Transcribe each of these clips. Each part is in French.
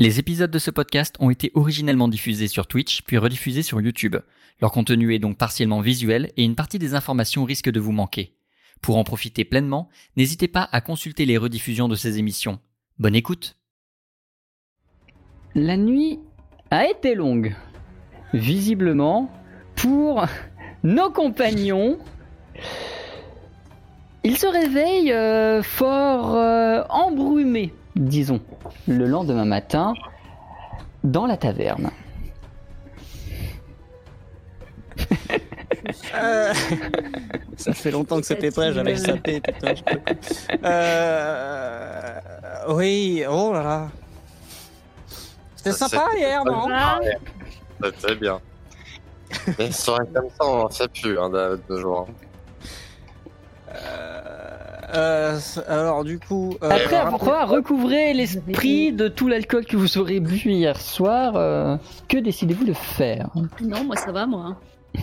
Les épisodes de ce podcast ont été originellement diffusés sur Twitch, puis rediffusés sur YouTube. Leur contenu est donc partiellement visuel et une partie des informations risque de vous manquer. Pour en profiter pleinement, n'hésitez pas à consulter les rediffusions de ces émissions. Bonne écoute La nuit a été longue. Visiblement, pour nos compagnons, ils se réveillent euh, fort euh, embrumés disons, le lendemain matin, dans la taverne. Euh, Ça fait longtemps que c'était prêt, j'avais sapé, putain. je peux- Euh... Oui, oh là là. C'était sympa hier, non Ouais, très bien. Mais comme ça, on fait plus hein, de, de jour. Euh, c- alors du coup... euh, Après rappelez- avoir recouvré l'esprit de tout l'alcool que vous aurez bu hier soir, euh, que décidez-vous de faire Non, moi ça va, moi.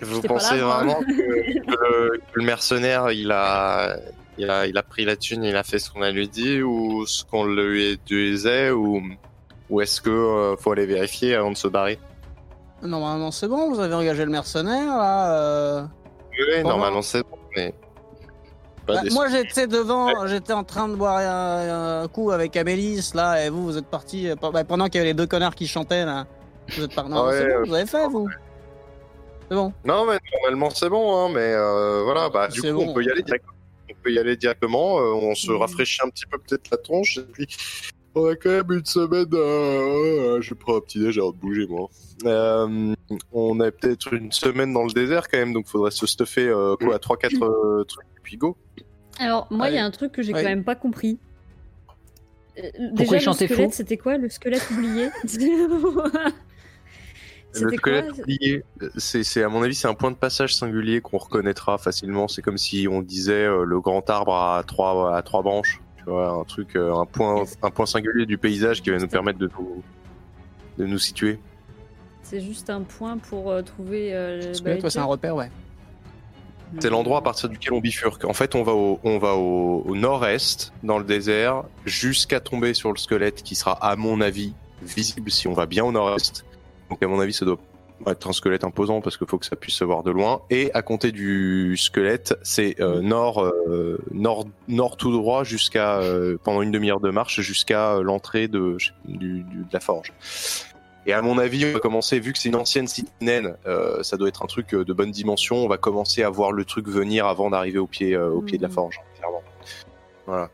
Vous pensez là, vraiment que, que le, que le mercenaire, il a, il, a, il a pris la thune, il a fait ce qu'on a lui dit, ou ce qu'on lui disait, ou, ou est-ce que euh, faut aller vérifier avant de se barrer? Normalement c'est bon, vous avez engagé le mercenaire là. euh. Oui, normalement c'est bon, mais... Bah, moi j'étais devant, j'étais en train de boire un, un coup avec Amélis là, et vous vous êtes parti bah, pendant qu'il y avait les deux connards qui chantaient là. Vous êtes parti. Non, Ah ouais, c'est bon, euh, vous avez fait vous. C'est bon. Non, mais normalement c'est bon, hein, mais euh, voilà, bah, du coup bon. on peut y aller directement. On peut y aller directement, euh, on se Mhm. rafraîchit un petit peu peut-être la tronche, et puis on a quand même une semaine, euh, je prends un petit déj avant de bouger moi. Euh, on a peut-être une semaine dans le désert quand même, donc faudrait se stuffer euh, quoi, 3-4 euh, trucs, puis go. Alors, moi, il y a un truc que j'ai Ouais. quand même pas compris. Euh, Déjà, le squelette, c'était quoi Le squelette oublié? Le squelette oublié, c'est, à mon avis c'est un point de passage singulier qu'on reconnaîtra facilement. C'est comme si on disait euh, le grand arbre à trois à trois branches. Tu vois, un truc, euh, un point, un point singulier du paysage qui va nous permettre de nous, de nous situer. C'est juste un point pour euh, trouver. euh, bah, toi c'est un repère, ouais. C'est l'endroit à partir duquel on bifurque. En fait, on va au, on va au, au nord-est dans le désert jusqu'à tomber sur le squelette qui sera, à mon avis, visible si on va bien au nord-est. Donc, à mon avis, ça doit être un squelette imposant parce qu'il faut que ça puisse se voir de loin. Et à compter du squelette, c'est euh, nord, euh, nord, nord tout droit jusqu'à euh, pendant une demi-heure de marche jusqu'à l'entrée de, du, du- de la forge. Et à mon avis, on va commencer, vu que c'est une ancienne cité naine, ça doit être un truc de bonne dimension, on va commencer à voir le truc venir avant d'arriver au pied, au pied de la Mhm. forge, clairement. Voilà.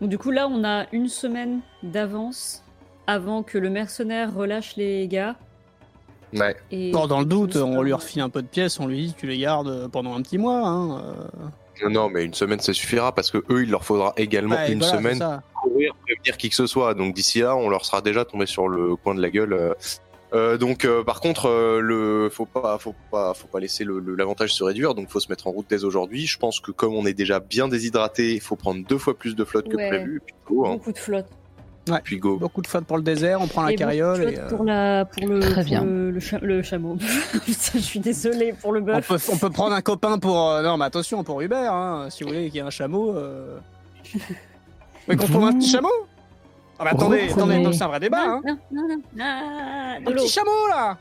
Donc, du coup, là, on a une semaine d'avance avant que le mercenaire relâche les gars. Ouais. Et Bon, dans le doute, on lui euh, refile un peu de pièces, on lui dit tu les gardes pendant un petit mois. Hein. euh. Non, mais une semaine, ça suffira parce que eux, il leur faudra également Ouais, une voilà, semaine pour courir, prévenir qui que ce soit. Donc d'ici là, on leur sera déjà tombé sur le coin de la gueule. euh. Euh, donc, euh, par contre, euh, le faut pas, faut pas, faut pas laisser le- le- l'avantage se réduire. Donc, faut se mettre en route dès aujourd'hui. Je pense que comme on est déjà bien déshydraté, il faut prendre deux fois plus de flotte que prévu. Go, hein. beaucoup de flotte. Puis go. Beaucoup de flotte pour le désert, on prend la Et carriole et. euh, pour, la, pour, le, Très pour bien. le, le cha- le chameau. Putain, je suis désolée pour le On bœuf. peut, on peut prendre un copain pour. euh, non, mais attention, pour Hubert, hein, si vous voulez qu'il y ait un chameau. Euh... Mais qu'on trouve un petit chameau? Ah, bah attendez, Reprenez. attendez, non, c'est un vrai débat, hein Non, non, non, non, Un petit chameau là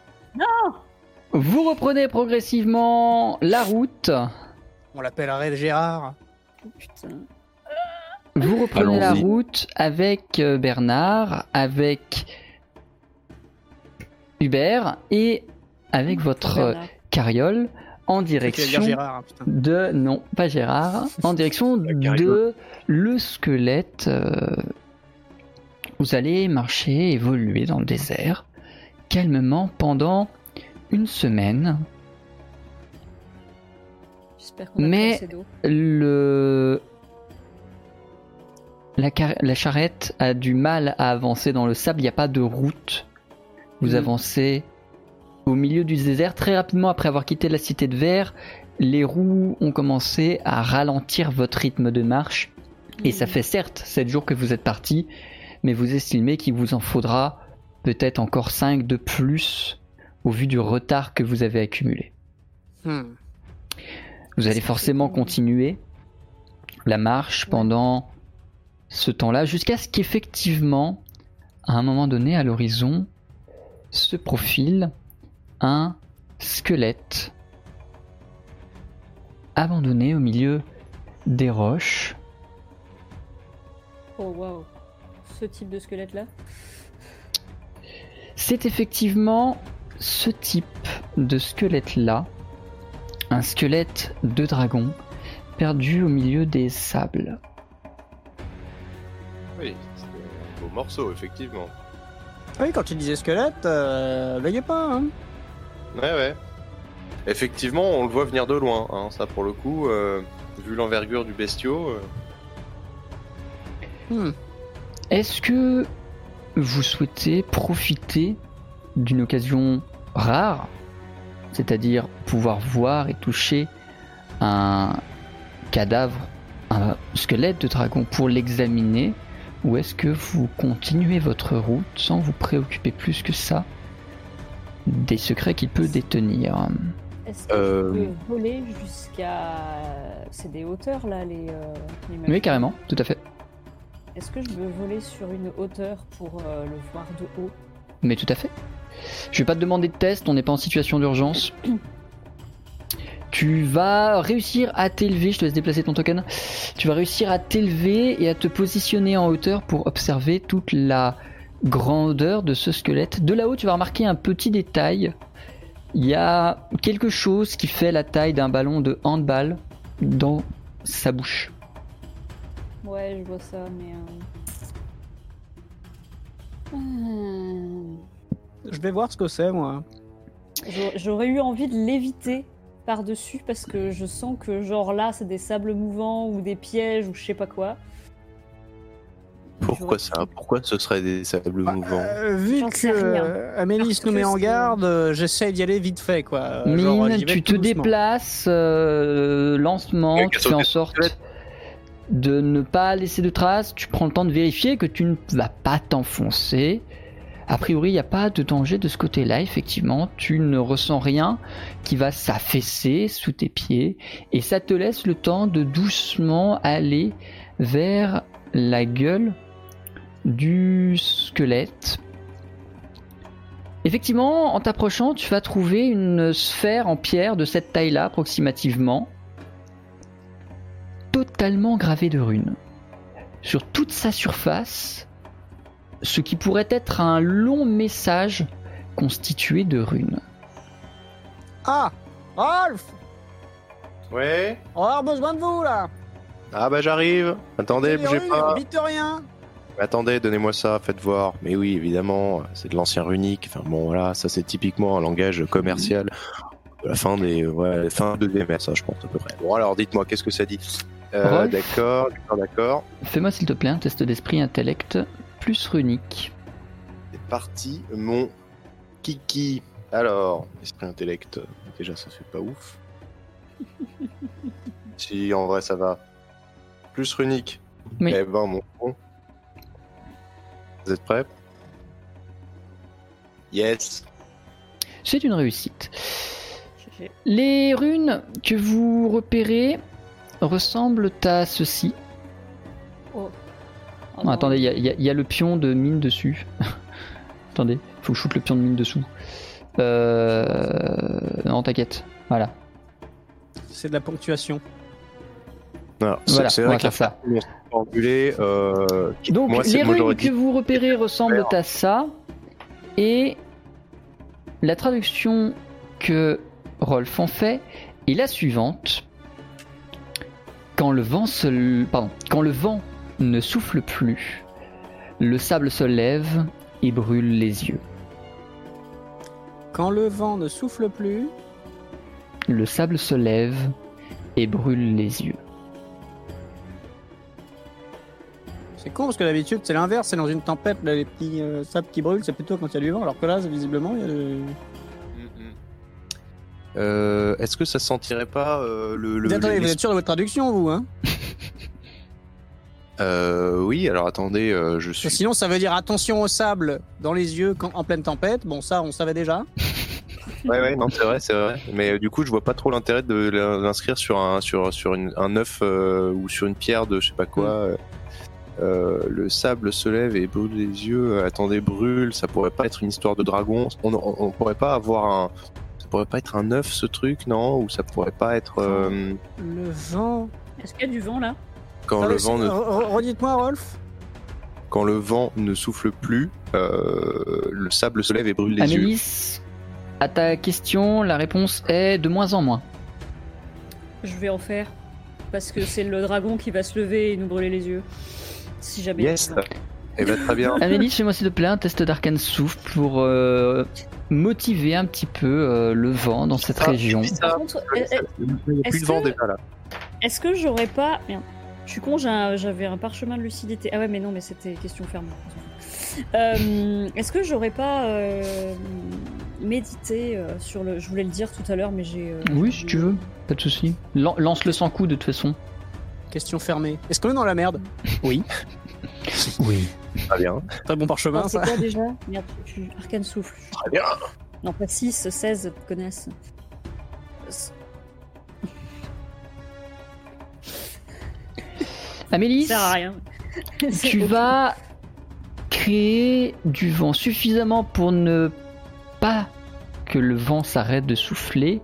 Vous reprenez progressivement la route. On l'appellerait Gérard. Putain. Vous reprenez la route avec euh, Bernard, avec Hubert et avec votre euh, Bernard. carriole en direction Gérard, hein, putain. de non pas Gérard en direction de le squelette. euh, Vous allez marcher, évoluer dans le désert calmement pendant une semaine. J'espère qu'on a Mais-. Le la, charrette a du mal à avancer dans le sable. Il n'y a pas de route. Vous Mhm. avancez au milieu du désert très rapidement après avoir quitté la cité de verre. Les roues ont commencé à ralentir votre rythme de marche. Et ça Mhm. fait certes 7 jours que vous êtes parti, mais vous estimez qu'il vous en faudra peut-être encore 5 de plus au vu du retard que vous avez accumulé. Hmm. Vous allez forcément continuer la marche pendant ce temps-là jusqu'à ce qu'effectivement, à un moment donné, à l'horizon, se profile un squelette abandonné au milieu des roches. Oh waouh. Ce type de squelette là C'est effectivement ce type de squelette-là, un squelette de dragon perdu au milieu des sables. Oui, c'est un beau morceau, effectivement. Oui, quand tu disais squelette, euh, veillez pas. Hein. Ouais, ouais. Effectivement, on le voit venir de loin, hein, ça pour le coup, euh, vu l'envergure du bestiau. euh, Hmm. Est-ce que vous souhaitez profiter d'une occasion rare, c'est-à-dire pouvoir voir et toucher un cadavre, un squelette de dragon pour l'examiner, ou est-ce que vous continuez votre route sans vous préoccuper plus que ça des secrets qu'il peut détenir? Est-ce que Euh. je peux voler jusqu'à. C'est des hauteurs là, les. euh, les Oui, carrément, tout à fait. Est-ce que je veux voler sur une hauteur pour euh, le voir de haut? Mais tout à fait. Je vais pas te demander de test, on n'est pas en situation d'urgence. Tu vas réussir à t'élever, je te laisse déplacer ton token. Tu vas réussir à t'élever et à te positionner en hauteur pour observer toute la grandeur de ce squelette. De là-haut, tu vas remarquer un petit détail. Il y a quelque chose qui fait la taille d'un ballon de handball dans sa bouche. Ouais, je vois ça, mais. euh, hmm. Je vais voir ce que c'est, moi. J'aurais- J'aurais eu envie de l'éviter par-dessus parce que je sens que, genre là, c'est des sables mouvants ou des pièges ou je sais pas quoi. Pourquoi ça? Pourquoi ce serait des sables mouvants? Euh, vu que euh, Amélis nous met en garde, euh, j'essaie d'y aller vite fait, quoi. Euh, genre, Mine, tu te doucement. déplaces euh, lentement, Ouais, tu fais en sorte de ne pas laisser de traces, tu prends le temps de vérifier que tu ne vas pas t'enfoncer. A priori, il n'y a pas de danger de ce côté-là, effectivement, tu ne ressens rien qui va s'affaisser sous tes pieds, et ça te laisse le temps de doucement aller vers la gueule du squelette. Effectivement, en t'approchant, tu vas trouver une sphère en pierre de cette taille-là, approximativement, totalement gravée de runes. Sur toute sa surface, ce qui pourrait être un long message constitué de runes. Ah Rolf Ouais On va avoir besoin de vous, là Ah bah j'arrive Attendez, bougez runes, pas Vite rien Attendez, donnez-moi ça, faites voir. Mais oui, évidemment, c'est de l'ancien runique. Enfin bon, voilà, ça c'est typiquement un langage commercial. De la fin des, ouais, fin de DMS, ça je pense à peu près. Bon alors, dites-moi, qu'est-ce que ça dit? Euh, d'accord, d'accord. Fais-moi s'il te plaît un test d'esprit intellect plus runique. C'est parti, mon kiki. Alors, esprit intellect, déjà ça fait pas ouf. si, en vrai ça va. Plus runique. Oui. Eh ben, mon con. Vous êtes prêts? Yes. C'est une réussite. Les runes que vous repérez ressemblent à ceci. Oh. Oh Ah, non. attendez, il y, a- y y le pion de mine dessus. attendez, faut que je shoot le pion de mine dessous. Euh... Non, t'inquiète. Voilà. C'est de la ponctuation. C'est- Voilà, c'est on vrai va que ça. formulé, euh, Donc, moi, les runes que vous repérez ressemblent à ça. Et la traduction que Rolf en fait est la suivante. Quand le vent se... Pardon. Quand le vent ne souffle plus, le sable se lève et brûle les yeux. Quand le vent ne souffle plus, Le sable se lève et brûle les yeux. c'est con parce que d'habitude c'est l'inverse, c'est dans une tempête, là, les petits euh, sables qui brûlent, c'est plutôt quand il y a du vent, alors que là, visiblement, il y a le... Euh, Est-ce que ça sentirait pas euh, le, le, Attendez, les- vous êtes sûr de votre traduction, vous, hein? Euh, Oui, alors attendez, euh, je suis. Sinon, ça veut dire attention au sable dans les yeux quand, en pleine tempête. Bon, ça, on savait déjà. Ouais, ouais, non, c'est vrai, c'est vrai. Mais euh, du coup, je vois pas trop l'intérêt de l'in- l'inscrire sur un sur sur une, un œuf euh, ou sur une pierre de je sais pas quoi. Mm. euh. euh, le sable se lève et brûle les yeux. Attendez, brûle, ça pourrait pas être une histoire de dragon. On, on, on pourrait pas avoir un. Ça pourrait pas être un œuf ce truc, non? Ou ça pourrait pas être. euh, Le vent. Est-ce qu'il y a du vent là? Quand, Ah, le vent ne, re- re- Redites-moi, Rolf. quand le vent ne souffle plus, euh, le sable se lève et brûle les yeux. Amélis, à ta question, la réponse est de moins en moins. Je vais en faire. Parce que c'est le dragon qui va se lever et nous brûler les yeux. Si jamais. Yes. Eh ben, très bien. Amélis, fais-moi s'il te plaît un test d'arcane souffle pour euh, motiver un petit peu euh, le vent dans cette Ah, région. est- est-ce de vent que- déjà là. est-ce que j'aurais pas. Merde. Je suis con, un- j'avais un parchemin de lucidité. Ah ouais, mais non, mais c'était question ferme. Euh, Est-ce que j'aurais pas euh, médité euh, sur le. Je voulais le dire tout à l'heure, mais j'ai. euh, Oui, si tu veux, pas de souci. Lan- Lance-le sans coup de toute façon. Question fermée. Est-ce qu'on est dans la merde? Oui. Oui. Très bien. Très bon parchemin, Ah, c'est ça. quoi déjà? Merde, tu... Arcane souffle. Très bien. Non, pas 6, 16, connasse. Amélis, Ça sert à rien. tu vas créer du vent suffisamment pour ne pas que le vent s'arrête de souffler,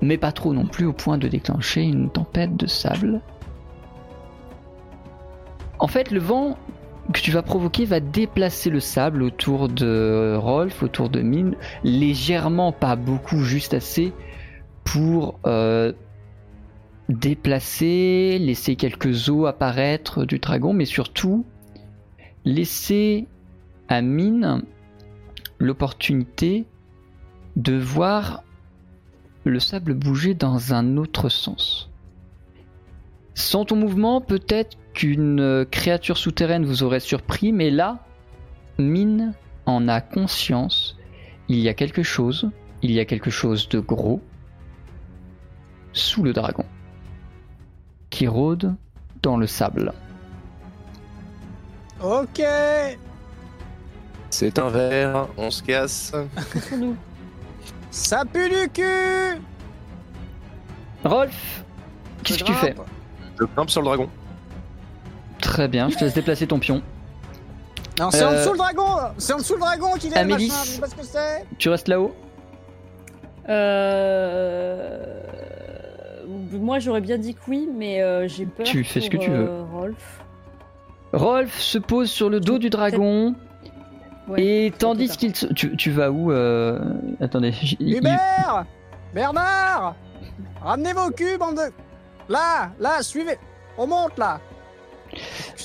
mais pas trop non plus au point de déclencher une tempête de sable. En fait, le vent que tu vas provoquer va déplacer le sable autour de Rolf, autour de Mine, légèrement, pas beaucoup, juste assez pour euh, déplacer, laisser quelques os apparaître du dragon, mais surtout laisser à Mine l'opportunité de voir le sable bouger dans un autre sens. Sans ton mouvement, peut-être qu'une créature souterraine vous aurait surpris, mais là, Mine en a conscience. Il y a quelque chose, il y a quelque chose de gros sous le dragon qui rôde dans le sable. Ok. C'est un verre, on se casse. Ça pue du cul. Rolf, qu'est-ce que tu fais? Je grimpe sur le dragon. Très bien, je te laisse déplacer ton pion. Non, c'est en Euh, dessous le dragon. C'est en dessous le dragon qu'il est. Amélis. machin, Je sais pas ce que c'est. Tu restes là-haut? Euh... Moi, j'aurais bien dit que oui, mais euh, j'ai peur. Tu fais ce que tu veux. euh, Rolf. Rolf se pose sur le dos du dragon Ouais, et tandis qu'il... se- Tu, tu vas où euh, Attendez. j- il- Hubert Bernard Ramenez vos culs, bande de. Là, là, suivez. On monte là.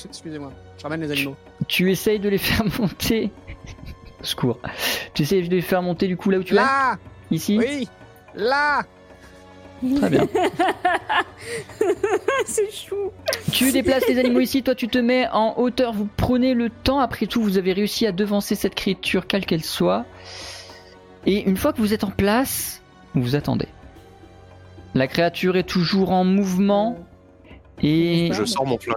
Excusez-moi. Je ramène les animaux. Tu essayes de les faire monter. Secours. Tu essayes de les faire monter du coup là où tu Là. Ici? Oui. Là. Très bien. c'est chou. Tu déplaces les animaux ici, toi tu te mets en hauteur, vous prenez le temps, après tout vous avez réussi à devancer cette créature quelle qu'elle soit. Et une fois que vous êtes en place, vous attendez. La créature est toujours en mouvement et Je sors mon flingue.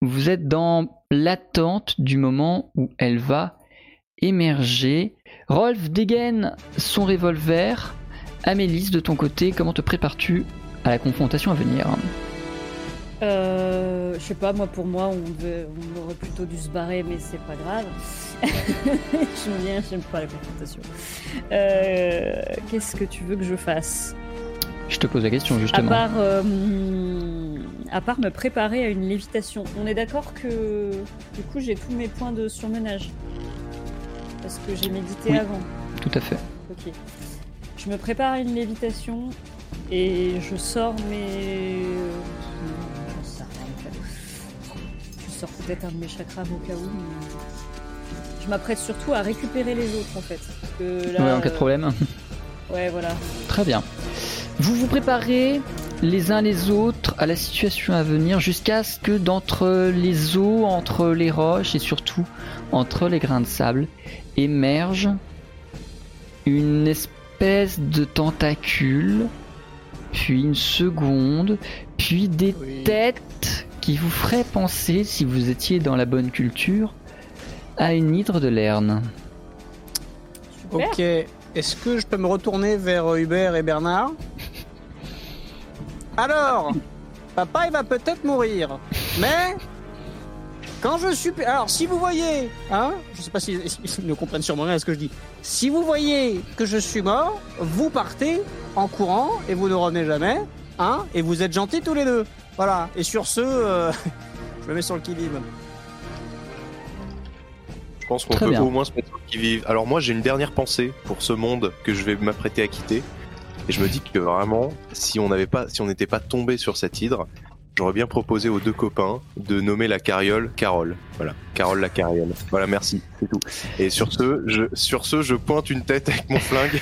vous êtes dans l'attente du moment où elle va émerger. Rolf dégaine son revolver. Amélis, de ton côté, comment te prépares-tu à la confrontation à venir? Euh, je sais pas, moi pour moi, on, devait- on aurait plutôt dû se barrer, mais c'est pas grave. j'aime bien, j'aime pas la confrontation. Euh, Qu'est-ce que tu veux que je fasse? Je te pose la question à justement. part, euh, à part me préparer à une lévitation. On est d'accord que du coup j'ai tous mes points de surmenage. Parce que j'ai médité Oui. avant. Tout à fait. Ok. Je me prépare à une lévitation et je sors mes. J'en sais rien, en fait. Je sors peut-être un de mes chakras au cas où. mais Je m'apprête surtout à récupérer les autres en fait. Parce que là, ouais, en cas de euh, problème. Ouais, voilà. Très bien. Vous vous préparez les uns les autres à la situation à venir jusqu'à ce que d'entre les eaux, entre les roches et surtout entre les grains de sable émerge une espèce de tentacule, puis une seconde, puis des Oui. têtes qui vous feraient penser, si vous étiez dans la bonne culture, à une hydre de Lerne. Ok. Est-ce que je peux me retourner vers Hubert et Bernard? Alors, papa, il va peut-être mourir, mais Quand je suis. Alors, si vous voyez, hein, je sais pas si ils ne comprennent sûrement rien à ce que je dis. Si vous voyez que je suis mort, vous partez en courant et vous ne revenez jamais, hein, et vous êtes gentils tous les deux. Voilà. Et sur ce, euh, je me mets sur le qui vive. Je pense qu'on peut bien. au moins se mettre sur qui vive. Alors moi j'ai une dernière pensée pour ce monde que je vais m'apprêter à quitter. Et je me dis que vraiment, si on n'avait pas, si on n'était pas tombé sur cette hydre, j'aurais bien proposé aux deux copains de nommer la carriole Carole. Voilà, Carole la carriole. Voilà, merci, c'est tout. Et sur ce, je, sur ce, je pointe une tête avec mon flingue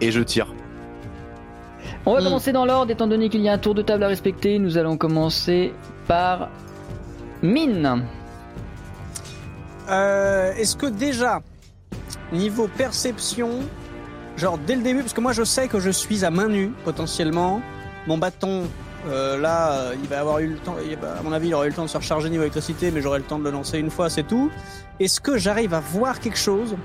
et je tire. On va Hmm. commencer dans l'ordre, étant donné qu'il y a un tour de table à respecter. Nous allons commencer par Mine. Euh, Est-ce que déjà, niveau perception, genre dès le début, parce que moi je sais que je suis à main nue potentiellement, mon bâton, euh, là, il va avoir eu le temps, il va- à mon avis, il aura eu le temps de se recharger niveau électricité, mais j'aurai le temps de le lancer une fois, c'est tout. Est-ce que j'arrive à voir quelque chose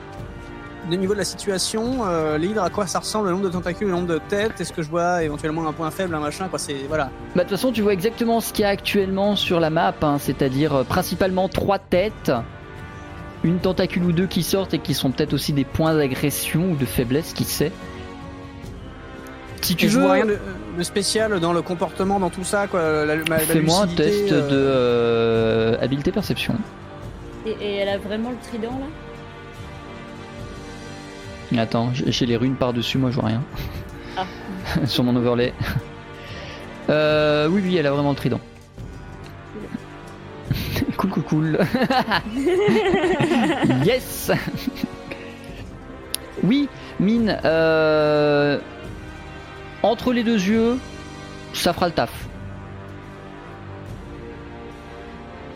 de niveau de la situation, euh, l'hydre, à quoi ça ressemble, le nombre de tentacules, le nombre de têtes, est-ce que je vois éventuellement un point faible, un machin, quoi, c'est, voilà. Bah, de toute façon, tu vois exactement ce qu'il y a actuellement sur la map, hein, c'est-à-dire euh, principalement trois têtes, une tentacule ou deux qui sortent et qui sont peut-être aussi des points d'agression ou de faiblesse, qui sait. Si tu Et je veux, vois rien de, de spécial dans le comportement, dans tout ça, quoi, fais-moi un test euh, de euh, habileté perception. Et, et elle a vraiment le trident là? Attends, j'ai j'ai les runes par-dessus, moi je vois rien. Ah. Sur mon overlay. Euh, oui, oui, elle a vraiment le trident. cool, cool, cool. yes Oui, mine, euh, entre les deux yeux, ça fera le taf. Ah,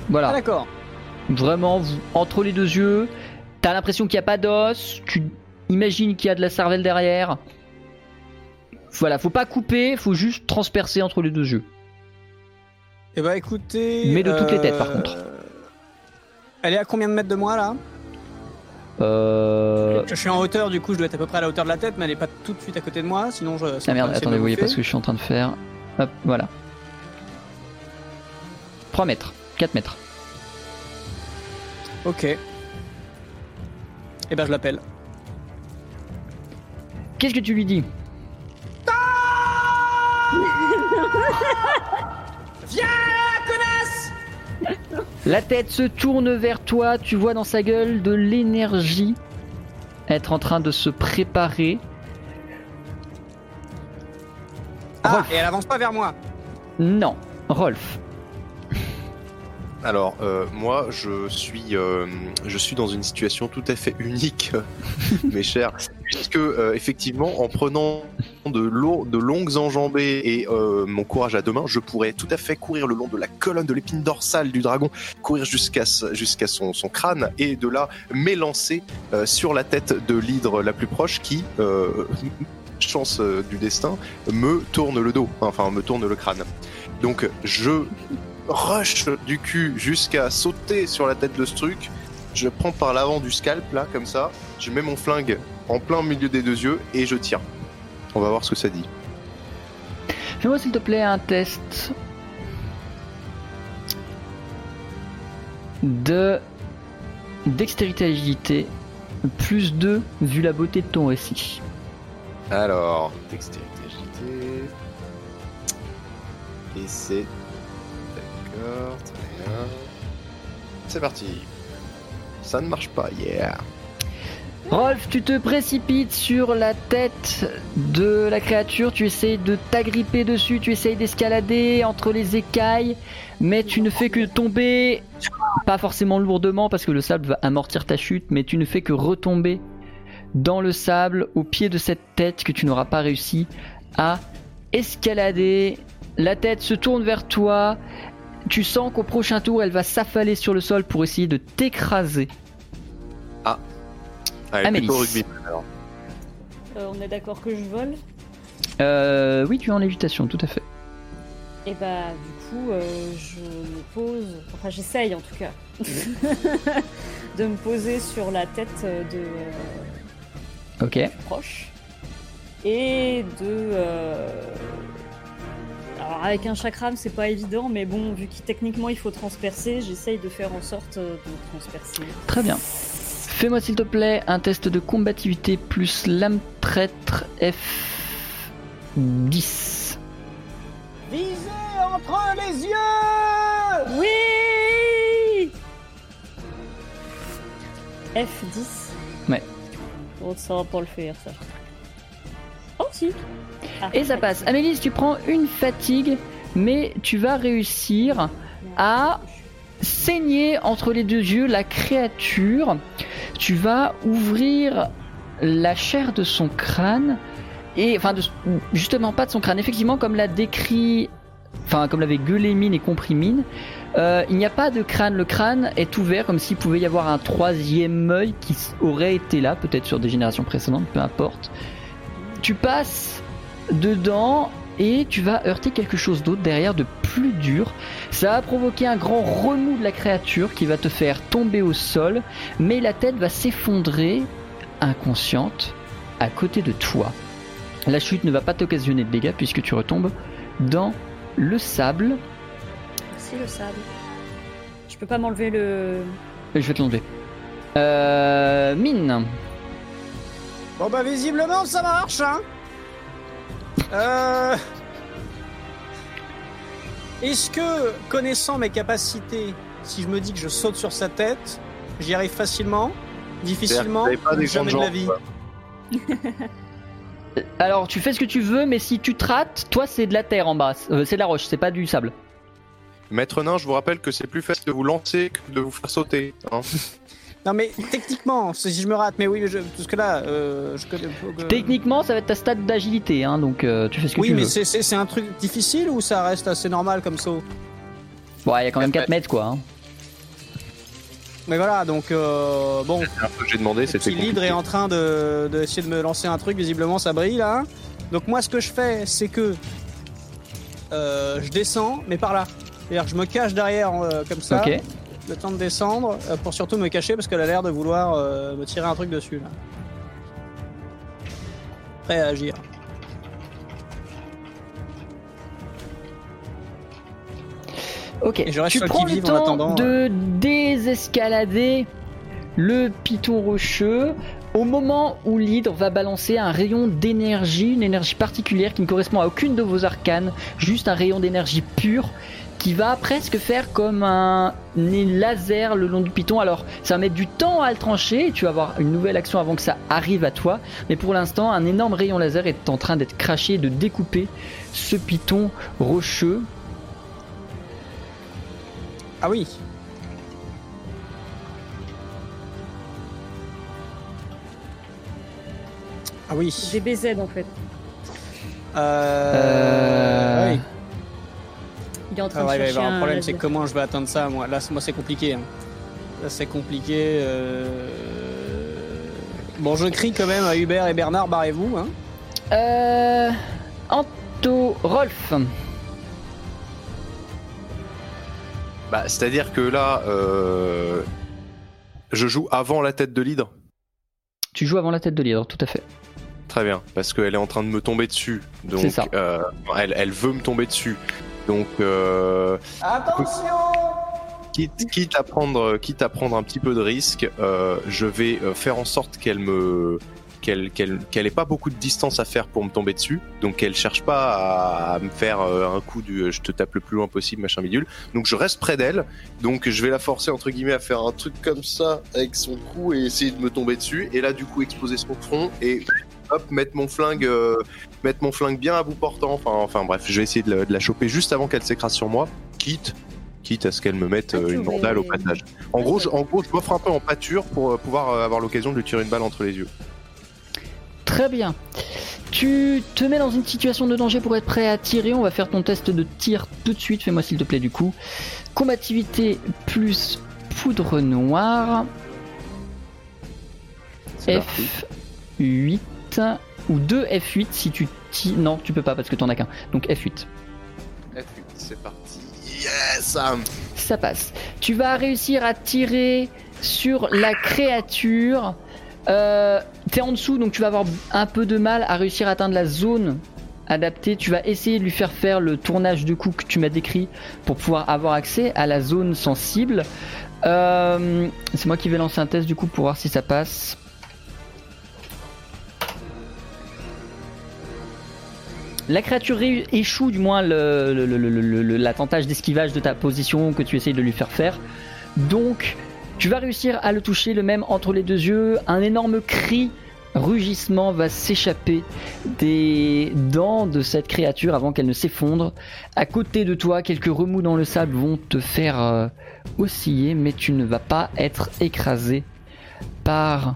Voilà, d'accord. vraiment, vous- entre les deux yeux, t'as l'impression qu'il n'y a pas d'os, tu imagines qu'il y a de la cervelle derrière. Voilà, faut pas couper, faut juste transpercer entre les deux yeux. Eh ben écoutez. Mais de toutes les têtes, par euh, contre. Elle est à combien de mètres de moi là? Euh... Je suis en hauteur, du coup je dois être à peu près à la hauteur de la tête, mais elle est pas tout de suite à côté de moi, sinon je. Ah merde, attendez, vous voyez pas ce que je suis en train de faire. Hop, voilà. 3 mètres, 4 mètres. Ok. Eh ben je l'appelle. Qu'est-ce que tu lui dis? Viens, connasse La tête se tourne vers toi, tu vois dans sa gueule de l'énergie être en train de se préparer. Ah, Rolf. et elle avance pas vers moi. Non, Rolf. Alors euh, moi je suis euh, je suis dans une situation tout à fait unique, mes chers, puisque euh, effectivement en prenant de, lo- de longues enjambées et euh, mon courage à deux mains, je pourrais tout à fait courir le long de la colonne de l'épine dorsale du dragon, courir jusqu'à son, son crâne et de là m'élancer sur la tête de l'hydre la plus proche qui chance du destin me tourne le dos, enfin me tourne le crâne. Donc je rush du cul jusqu'à sauter sur la tête de ce truc. Je prends par l'avant du scalp, là, comme ça. Je mets mon flingue en plein milieu des deux yeux et je tire. On va voir ce que ça dit. Fais-moi s'il te plaît un test de dextérité agilité plus 2 vu la beauté de ton récit. Alors, dextérité agilité. Et c'est. C'est parti. Ça ne marche pas, yeah. Rolf, tu te précipites sur la tête de la créature, tu essayes de t'agripper dessus, tu essayes d'escalader entre les écailles, mais tu ne fais que tomber, pas forcément lourdement parce que le sable va amortir ta chute, mais tu ne fais que retomber dans le sable au pied de cette tête que tu n'auras pas réussi à escalader. La tête se tourne vers toi, tu sens qu'au prochain tour elle va s'affaler sur le sol pour essayer de t'écraser. Allez, Amélis. plutôt rugby. Alors. Euh, On est d'accord que je vole Euh, oui, tu es en lévitation, tout à fait. Et bah du coup euh, je me pose, enfin j'essaye en tout cas, de me poser sur la tête de euh, Ok. proche et de... euh, Alors avec un chakram, c'est pas évident, mais bon, vu que techniquement il faut transpercer, j'essaye de faire en sorte euh, de transpercer. Très bien. Fais-moi s'il te plaît un test de combativité plus lame traître F10. Visez entre les yeux Oui F10. Ouais. Bon, ça va pas le faire, ça. Oh si Et ça passe. Amélie, tu prends une fatigue, mais tu vas réussir à saigner entre les deux yeux la créature. Tu vas ouvrir la chair de son crâne. Et enfin, justement pas de son crâne. Effectivement, comme l'a décrit, comme l'avait gueulé mine et compris mine, euh, il n'y a pas de crâne. Le crâne est ouvert comme s'il pouvait y avoir un troisième œil qui aurait été là, peut-être sur des générations précédentes, peu importe. Tu passes dedans et tu vas heurter quelque chose d'autre derrière de plus dur. Ça va provoquer un grand remous de la créature qui va te faire tomber au sol, mais la tête va s'effondrer inconsciente à côté de toi. La chute ne va pas t'occasionner de dégâts puisque tu retombes dans le sable. C'est le sable. Je peux pas m'enlever le. Je vais te l'enlever. Euh, mine. Bon bah visiblement ça marche hein Euh... Est-ce que, connaissant mes capacités, si je me dis que je saute sur sa tête, j'y arrive facilement Difficilement pas ou des Jamais de la vie jambes, Alors tu fais ce que tu veux, mais si tu te rates, toi c'est de la terre en bas. Euh, c'est de la roche, c'est pas du sable. Maître nain, je vous rappelle que c'est plus facile de vous lancer que de vous faire sauter. hein. Non mais techniquement, si je me rate, mais oui, je, parce que là, euh, je connais... euh, Techniquement, ça va être ta stade d'agilité, hein, donc euh, tu fais ce que Oui, tu mais veux. c'est- c'est c'est un truc difficile ou ça reste assez normal comme saut? Bon, il y a quand même 4 mètres quoi. hein. Mais voilà, donc euh, bon, C'est un peu que j'ai demandé, c'était compliqué. est en train de, de essayer de me lancer un truc, visiblement ça brille là. Donc moi ce que je fais, c'est que euh, je descends, mais par là. C'est-à-dire que je me cache derrière euh, comme ça, Ok. Le temps de descendre, euh, pour surtout me cacher parce qu'elle a l'air de vouloir euh, me tirer un truc dessus là. Prêt à agir. Ok. Et je reste tu prends le en temps attendant, de désescalader le piton rocheux au moment où l'hydre va balancer un rayon d'énergie, une énergie particulière qui ne correspond à aucune de vos arcanes, juste un rayon d'énergie pure qui va presque faire comme un laser le long du piton. Alors, ça va mettre du temps à le trancher et tu vas avoir une nouvelle action avant que ça arrive à toi. Mais pour l'instant, un énorme rayon laser est en train d'être craché et de découper ce piton rocheux. Ah oui. Ah oui. DBZ en fait. Euh... Euh, oui. Il est en train Ah ouais, de il va y chercher avoir un un problème, c'est comment je vais atteindre ça, moi? Là, c'est- moi, c'est compliqué. hein. Là, c'est compliqué. euh. Bon, je crie quand même à Hubert et Bernard, barrez-vous. Hein. Euh. Anto. Rolf. Bah, c'est-à-dire que là, euh, je joue avant la tête de l'hydre. Tu joues avant la tête de l'hydre, tout à fait. Très bien, parce qu'elle est en train de me tomber dessus. Donc, C'est ça. euh, elle, elle veut me tomber dessus. Donc, euh, Attention quitte, quitte à prendre, quitte à prendre un petit peu de risque, euh, je vais euh, faire en sorte qu'elle me, qu'elle, ait pas beaucoup de distance à faire pour me tomber dessus. Donc, qu'elle cherche pas à, à me faire un coup du, je te tape le plus loin possible, machin bidule. Donc, je reste près d'elle. Donc, je vais la forcer entre guillemets à faire un truc comme ça avec son cou et essayer de me tomber dessus. Et là, du coup, exploser son front et hop, mettre mon flingue, euh, mettre mon flingue bien à bout portant. Enfin, enfin bref, je vais essayer de la, de la choper juste avant qu'elle s'écrase sur moi, quitte, quitte à ce qu'elle me mette euh, une bandale au passage. En gros, je, en gros, je m'offre un peu en pâture pour euh, pouvoir euh, avoir l'occasion de lui tirer une balle entre les yeux. Très bien. Tu te mets dans une situation de danger pour être prêt à tirer. On va faire ton test de tir tout de suite. Fais-moi s'il te plaît du coup. Combativité plus poudre noire. C'est parti. F8 ou 2 F8 si tu tires. Non, tu peux pas parce que t'en as qu'un. Donc F8. C'est parti. Yes Ça passe. Tu vas réussir à tirer sur la créature. Euh, T'es en dessous, donc tu vas avoir un peu de mal à réussir à atteindre la zone adapté. Tu vas essayer de lui faire faire le tournage de coup que tu m'as décrit pour pouvoir avoir accès à la zone sensible. Euh, c'est moi qui vais lancer un test du coup pour voir si ça passe. La créature ré- échoue du moins le, le- le- le- le- le- la tentage d'esquivage de ta position que tu essayes de lui faire faire. Donc, tu vas réussir à le toucher, le même entre les deux yeux. Un énorme cri, rugissement va s'échapper des dents de cette créature avant qu'elle ne s'effondre. À côté de toi, quelques remous dans le sable vont te faire euh, osciller, mais tu ne vas pas être écrasé par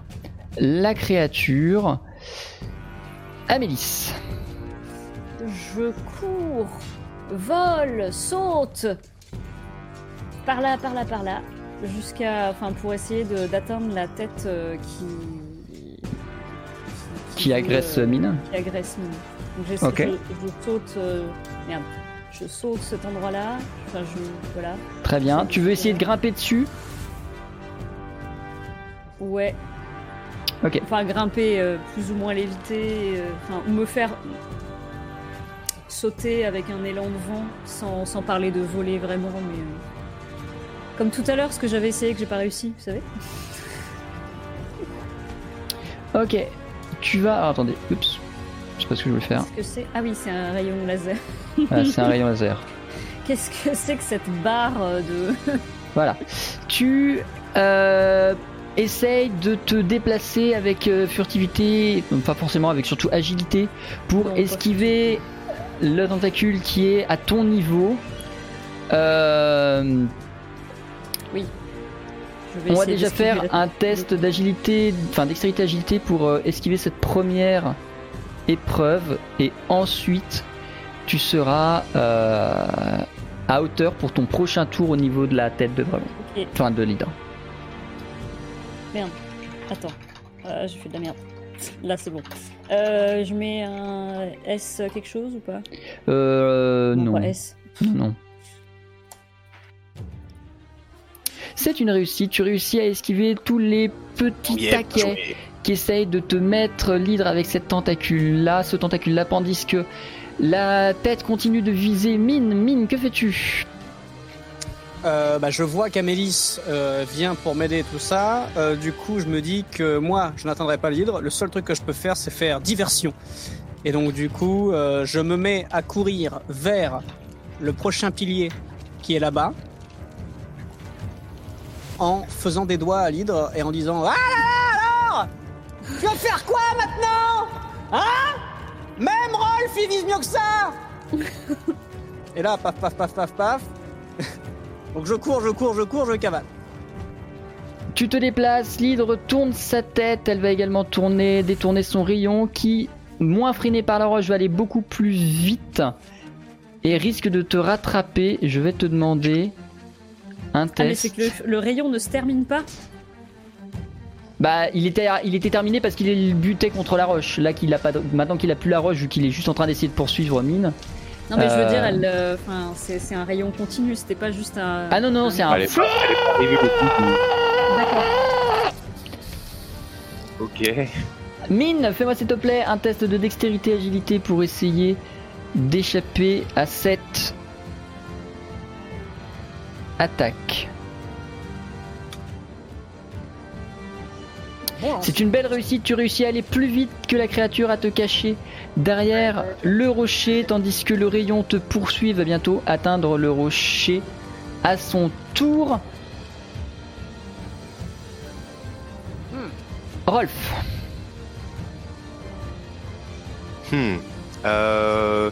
la créature. Amélis. Je cours, vole, saute. Par là, par là, par là. Jusqu'à. Enfin, pour essayer d'atteindre la tête euh, qui. Qui agresse Mine Qui agresse Mine. Donc j'essaie- je, je saute. euh, Merde. Je saute cet endroit-là. Enfin, je. Voilà. Très bien. Tu veux essayer de grimper dessus Ouais. Ok. Enfin, grimper, euh, plus ou moins l'éviter. euh, Enfin, ou me faire sauter avec un élan de vent, sans, sans parler de voler vraiment, mais. euh, Comme tout à l'heure, ce que j'avais essayé que j'ai pas réussi, vous savez Ok. Tu vas. alors, attendez. Oups. Je sais pas ce que je voulais faire. Qu'est-ce que c'est? Ah oui, c'est un rayon laser. C'est un rayon laser. Qu'est-ce que c'est que cette barre euh, de. Voilà. Tu euh, essayes de te déplacer avec euh, furtivité, pas forcément avec surtout agilité, pour Non, esquiver le tentacule qui est à ton niveau. Euh, Je vais on va déjà faire la- un test d'agilité, enfin dextérité agilité pour euh, esquiver cette première épreuve et ensuite tu seras euh, à hauteur pour ton prochain tour au niveau de la tête de dragon, enfin de l'hydre. attends. Euh, j'ai fait de la merde. Là, c'est bon. Euh, je mets un S quelque chose ou pas? Euh, non. pas S. Non, non. C'est une réussite. Tu réussis à esquiver tous les petits Yeah, taquets joué. qui essayent de te mettre l'hydre avec cette tentacule là, ce tentacule là, tandis que la tête continue de viser Mine. Mine, que fais-tu? Euh, bah, je vois qu'Amélis euh, vient pour m'aider tout ça. Euh, du coup, je me dis que moi, je n'atteindrai pas l'hydre. Le seul truc que je peux faire, c'est faire diversion. Et donc, du coup, euh, je me mets à courir vers le prochain pilier qui est là-bas, en faisant des doigts à l'hydre et en disant Ah là là alors Tu vas faire quoi maintenant? Hein? Même Rolf, il vise mieux que ça Et là, paf, paf, paf, paf, paf. Donc je cours, je cours, je cours, je cavale. Tu te déplaces, l'hydre tourne sa tête, elle va également tourner, détourner son rayon qui, moins freiné par la roche, va aller beaucoup plus vite et risque de te rattraper. Je vais te demander un Ah, mais test. c'est que le, le rayon ne se termine pas Bah, il était, il était terminé parce qu'il butait contre la roche. Là, qu'il a pas, maintenant qu'il a plus la roche, vu qu'il est juste en train d'essayer de poursuivre Mine. Non, mais je veux Euh. dire, elle, euh, enfin, c'est c'est un rayon continu, c'était pas juste un. Ah non, non, c'est un. Elle est pas, elle est pas arrivée au D'accord. Ok. Mine, fais-moi s'il te plaît un test de dextérité agilité pour essayer d'échapper à cette attaque. C'est une belle réussite, tu réussis à aller plus vite que la créature à te cacher derrière le rocher, tandis que le rayon te poursuit, va bientôt atteindre le rocher à son tour. Rolf, Hmm. Euh...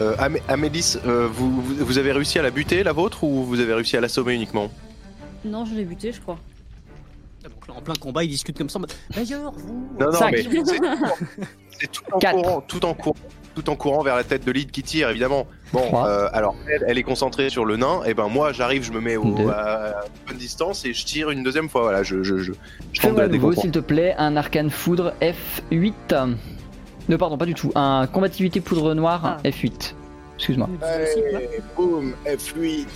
Euh, Amé- Amélis, euh, vous, vous, vous avez réussi à la buter, la vôtre, ou vous avez réussi à l'assommer uniquement? Non, je l'ai buté, je crois. Donc là, en plein combat, ils discutent comme ça. en mode, D'ailleurs, vous. Non, non, mais c'est tout en Quatre. courant, tout en courant, tout en courant vers la tête de lead qui tire, évidemment. Bon, euh, alors elle, elle est concentrée sur le nain, et ben moi j'arrive, je me mets au, à une bonne distance et je tire une deuxième fois. Voilà, je, je, je, je tente de fais-moi la à nouveau, s'il te plaît, un arcane foudre F8. Non, pardon, pas du tout. Un combativité poudre noire Ah. F8. Excuse-moi. Allez, boum, F8.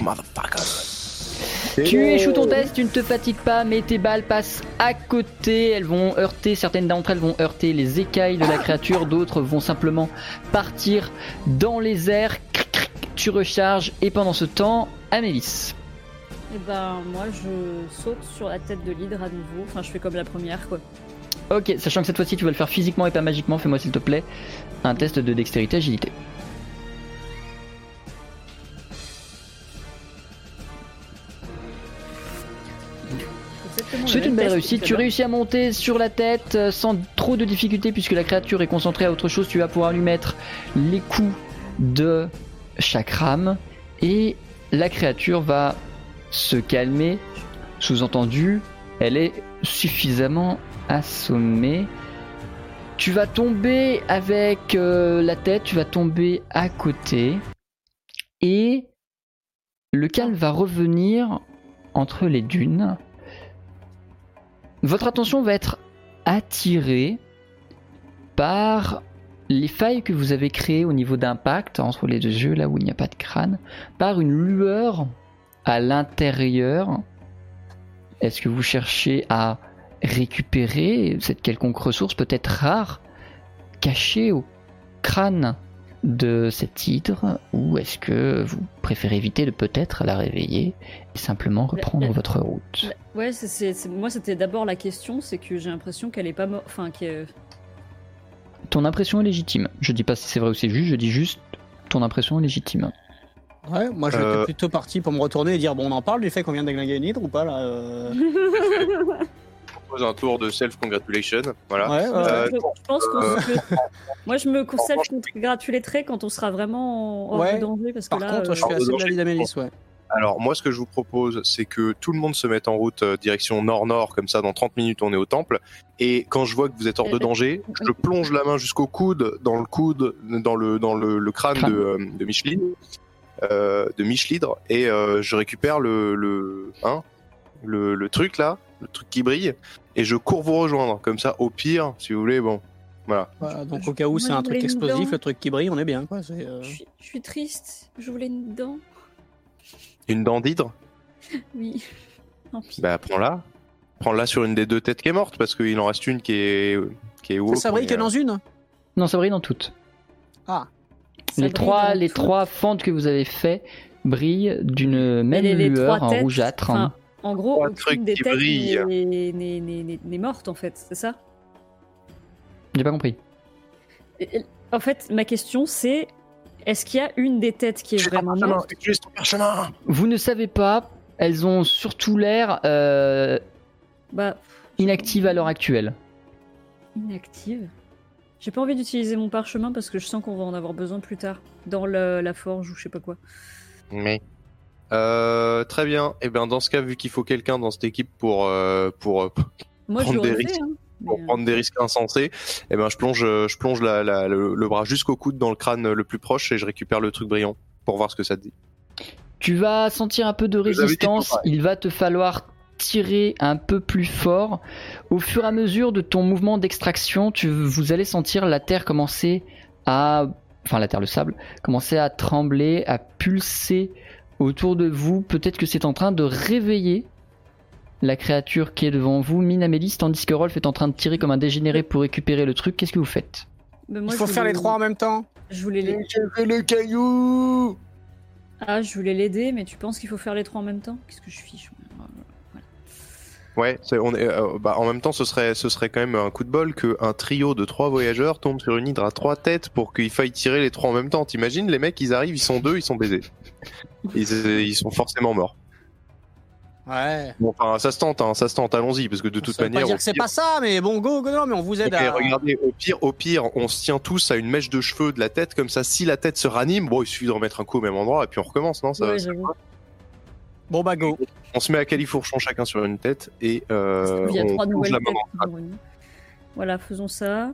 Motherfucker. Tu échoues ton test, tu ne te fatigues pas, mais tes balles passent à côté. Elles vont heurter, certaines d'entre elles vont heurter les écailles de la créature, d'autres vont simplement partir dans les airs. Cric, cric, Tu recharges, et pendant ce temps, Amélis. Et ben moi je saute sur la tête de l'hydre à nouveau. Enfin je fais comme la première quoi. Ok, sachant que cette fois-ci tu vas le faire physiquement et pas magiquement, fais-moi s'il te plaît un test de dextérité agilité. Belle réussite. Tu réussis à monter sur la tête euh, sans trop de difficulté puisque la créature est concentrée à autre chose. Tu vas pouvoir lui mettre les coups de chaque rame et la créature va se calmer. Sous-entendu, elle est suffisamment assommée. Tu vas tomber avec euh, la tête, tu vas tomber à côté et le calme va revenir entre les dunes. Votre attention va être attirée par les failles que vous avez créées au niveau d'impact entre les deux yeux, là où il n'y a pas de crâne, par une lueur à l'intérieur. Est-ce que vous cherchez à récupérer cette quelconque ressource peut-être rare cachée au crâne? De cette hydre ou est-ce que vous préférez éviter de peut-être la réveiller et simplement reprendre la- votre route? Ouais, moi c'était d'abord la question, c'est que j'ai l'impression qu'elle est pas morte. Enfin, que. Ton impression est légitime. Je dis pas si c'est vrai ou c'est juste, je dis juste ton impression est légitime. Ouais, moi j'étais Euh. plutôt parti pour me retourner et dire bon, on en parle du fait qu'on vient déglinguer une hydre ou pas là euh propose un tour de self-congratulation. Voilà. Ouais, ouais, Euh, je, je pense qu'on euh. Moi je me self-congratulerai quand on sera vraiment en Ouais. de danger parce que Par là. contre, euh, je suis assez de l'avis d'Amélis, ouais. Alors, moi, ce que je vous propose, c'est que tout le monde se mette en route euh, direction nord-nord, comme ça, dans 30 minutes, on est au temple. Et quand je vois que vous êtes hors de Euh, danger, je plonge la main jusqu'au coude, dans le coude, dans le, dans le, le crâne Crâne. de, euh, de Micheline, euh, de Michelidre, et euh, je récupère le, le, hein, le, le truc là, le truc qui brille, et je cours vous rejoindre. Comme ça, au pire, si vous voulez, bon, voilà. Voilà, donc Je- au cas où c'est un truc explosif, le truc qui brille, on est bien quoi. c'est, euh, Je suis, je suis triste. Je voulais une dent. Une dent d'hydre, Oui. Bah prends-la. Prends-la sur une des deux têtes qui est morte, parce qu'il en reste une qui est, qui est woke, Ça brille que euh, dans une Non, ça brille dans toutes. Ah, Ça les trois, les tout. trois fentes que vous avez fait brillent d'une même les- lueur têtes, rougeâtre. enfin, En gros, aucune trucs des qui têtes n'est- morte en fait, c'est ça? J'ai pas compris. En fait, ma question c'est est-ce qu'il y a une des têtes qui est vraiment morte? utilise ton parchemin. Vous ne savez pas, elles ont surtout l'air euh, Bah, inactives à l'heure actuelle. inactive. J'ai pas envie d'utiliser mon parchemin parce que je sens qu'on va en avoir besoin plus tard dans le- la forge ou je sais pas quoi. Mais. Euh, très bien. Et bien dans ce cas, vu qu'il faut quelqu'un dans cette équipe pour euh, pour euh, Moi, Prendre des fait. risques. Hein, pour mais, euh, prendre des risques insensés, et ben je plonge je plonge la, la- le, le bras jusqu'au coude dans le crâne le plus proche et je récupère le truc brillant pour voir ce que ça dit. Tu vas sentir un peu de résistance, tout, ouais. il va te falloir tirer un peu plus fort. Au fur et à mesure de ton mouvement d'extraction, tu, vous allez sentir la terre commencer à... Enfin la terre, le sable, commencer à trembler, à pulser autour de vous. Peut-être que c'est en train de réveiller la créature qui est devant vous, Minamélis, tandis que Rolf est en train de tirer comme un dégénéré pour récupérer le truc. Qu'est-ce que vous faites? Bah, moi, il faut faire les trois en même temps. Je voulais les- le caillou Ah, je voulais l'aider, mais tu penses qu'il faut faire les trois en même temps? Qu'est-ce que je fiche moi? Ouais, on est, euh, bah, en même temps, ce serait, ce serait quand même un coup de bol qu'un trio de trois voyageurs tombe sur une hydre à trois têtes pour qu'il faille tirer les trois en même temps. T'imagines, les mecs, ils arrivent, ils sont deux, ils sont baisés. Ils, euh, ils sont forcément morts. Ouais. Bon, enfin, ça se tente, hein, ça se tente, allons-y, parce que de toute manière. pas dire que c'est pas ça, mais bon, go, go, non, mais on vous aide Ok, à. regardez, au pire, au pire, on se tient tous à une mèche de cheveux de la tête, comme ça, si la tête se ranime, bon, il suffit de remettre un coup au même endroit et puis on recommence, non ça, Ouais, ça-. Bon bah go. On se met à califourchon chacun sur une tête et euh, Il y a on trois nouvelles la têtes. Voilà, faisons ça.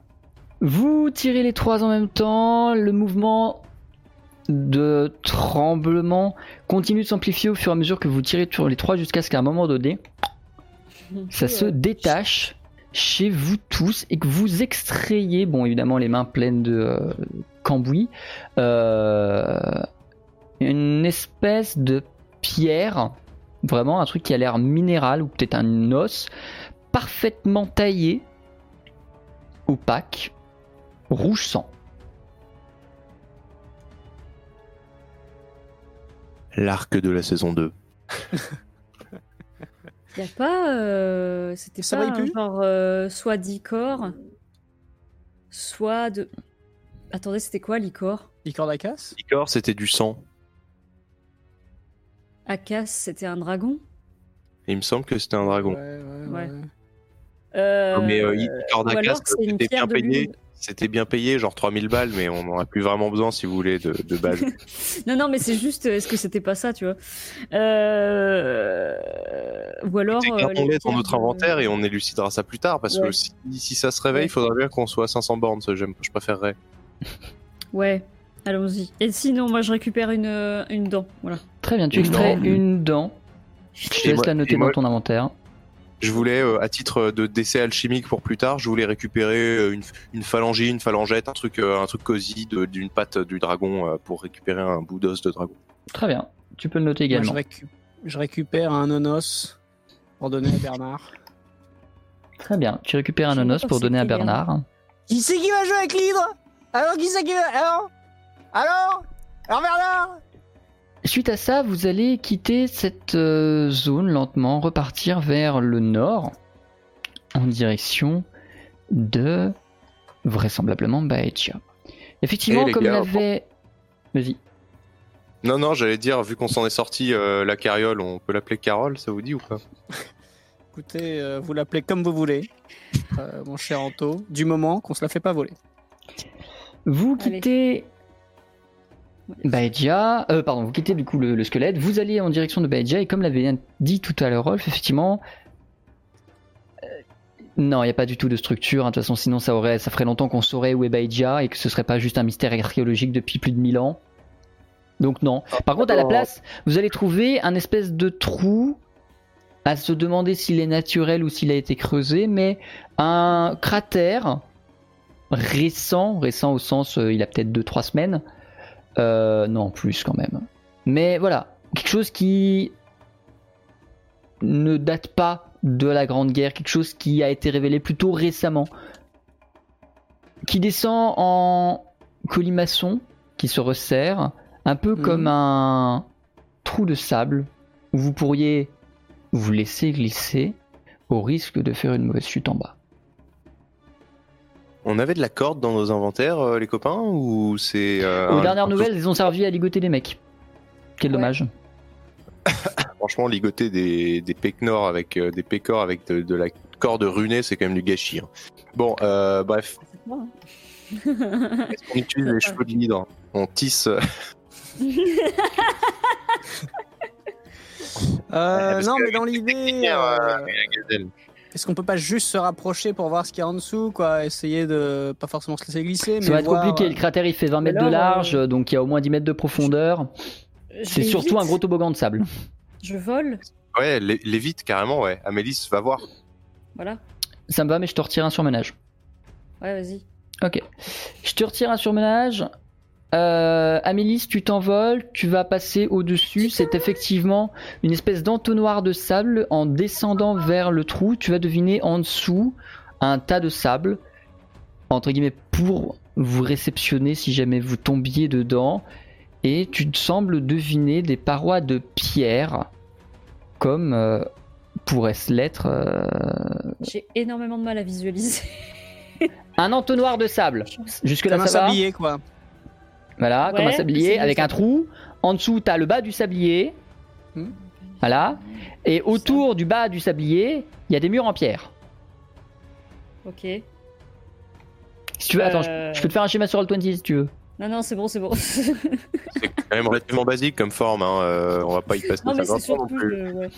Vous tirez les trois en même temps, le mouvement de tremblement continue de s'amplifier au fur et à mesure que vous tirez sur les trois jusqu'à ce qu'à un moment donné, ça se détache chez vous tous et que vous extrayez, bon évidemment les mains pleines de euh, cambouis, euh, une espèce de pierre Vraiment un truc qui a l'air minéral ou peut-être un os parfaitement taillé, opaque, rouge sang. L'arc de la saison 2. Y a pas. euh, C'était Ça pas un genre euh, soit d'icor, soit de. Attendez, c'était quoi l'icor? Licor d'Acas Icor, c'était du sang. Akas, c'était un dragon? Il me semble que c'était un dragon. Ouais, ouais, Ouais. ouais. Euh, mais euh, Icor ou alors d'Acas, c'est une c'était pierre bien de payé. lune. C'était bien payé, genre 3000 balles, mais on n'en a plus vraiment besoin si vous voulez de, de base. Non, non, mais c'est juste, est-ce que c'était pas ça, tu vois? Euh, Ou alors. Euh, gardons-les les dans notre inventaire et on élucidera ça plus tard, parce Ouais. que si, si ça se réveille, Ouais. il faudra bien qu'on soit à 500 bornes, je préférerais. Ouais, allons-y. Et sinon, moi, je récupère une, euh, une dent. Voilà. Très bien, tu extrais une dent. Je te laisse la noter dans ton inventaire. Je voulais, euh, à titre de décès alchimique pour plus tard, je voulais récupérer euh, une, une phalangie, une phalangette, un truc, euh, un truc cosy d'une patte du dragon euh, pour récupérer un bout d'os de dragon. Très bien, tu peux le noter Moi, je, également. récu- je récupère un nonos pour donner à Bernard. Très bien, tu récupères un Je nonos pour donner à Bernard. Qui c'est qui va jouer avec l'hydre? Alors, qui c'est qui va. Alors? Alors? Alors, Bernard? Suite à ça, vous allez quitter cette euh, zone lentement, repartir vers le nord, en direction de vraisemblablement Baetia. Effectivement, Eh, comme gars, l'avait. Vas-y. Non, non, j'allais dire, vu qu'on s'en est sorti euh, la carriole, on peut l'appeler Carole, ça vous dit ou pas? Écoutez, euh, vous l'appelez comme vous voulez, euh, mon cher Anto, du moment qu'on se la fait pas voler. Vous Allez. Baedia, euh, pardon, vous quittez du coup le, le squelette, vous allez en direction de Baedia et comme l'avait dit tout à l'heure Rolf, effectivement, euh, non, il n'y a pas du tout de structure. hein, De toute façon, sinon ça aurait, ça ferait longtemps qu'on saurait où est Baedia et que ce serait pas juste un mystère archéologique depuis plus de 1000 ans. Donc non. Par contre, à la place, vous allez trouver un espèce de trou à se demander s'il est naturel ou s'il a été creusé, mais un cratère récent, récent au sens euh, il a peut-être 2-3 semaines, Euh, non plus quand même. Mais voilà, quelque chose qui ne date pas de la Grande Guerre, quelque chose qui a été révélé plutôt récemment, qui descend en colimaçon, qui se resserre, un peu Mhm. comme un trou de sable où vous pourriez vous laisser glisser au risque de faire une mauvaise chute en bas. On avait de la corde dans nos inventaires, euh, les copains, ou c'est... euh, Aux un- dernières un- nouvelles, ils ont servi à ligoter des mecs. Quel Ouais. dommage. Franchement, ligoter des, des pécnors avec euh, des pécores avec de, de la corde runée, c'est quand même du gâchis. hein. Bon, euh, bref, hein. est-ce qu'on utilise les cheveux de l'hydre? On tisse... euh, parce non, que mais dans l'idée, technique, euh, euh, la gazelle. Est-ce qu'on peut pas juste se rapprocher pour voir ce qu'il y a en dessous, quoi Essayer de pas forcément se laisser glisser, mais Ça va être voir, compliqué. euh, Le cratère il fait 20 mètres de large, euh, donc il y a au moins 10 mètres de profondeur. C'est surtout vite. un gros toboggan de sable. Je vole, Ouais, les, les vite, carrément, ouais. Amélis, va voir. voilà. Ça me va, mais je te retire un surmenage. Ouais, vas-y. Ok. Je te retire un surmenage. Euh, Amélis, tu t'envoles, tu vas passer au-dessus. C'est effectivement une espèce d'entonnoir de sable. En descendant vers le trou, tu vas deviner en dessous un tas de sable, entre guillemets, pour vous réceptionner si jamais vous tombiez dedans. Et tu te sembles deviner des parois de pierre, comme euh, pourrait-ce l'être euh, J'ai énormément de mal à visualiser. un entonnoir de sable. Jusque-là, un ça va sablier, quoi. Voilà, Ouais, comme un sablier avec un trou. En dessous, t'as le bas du sablier. Hmm. Voilà. Et autour du bas du sablier, il y a des murs en pierre. Ok. Si tu veux, attends, je, Euh. je peux te faire un schéma sur Roll20 si tu veux. Non, non, c'est bon, c'est bon. C'est quand même relativement basique comme forme, hein. euh, on va pas y passer non, mais 50 c'est surtout. ouais.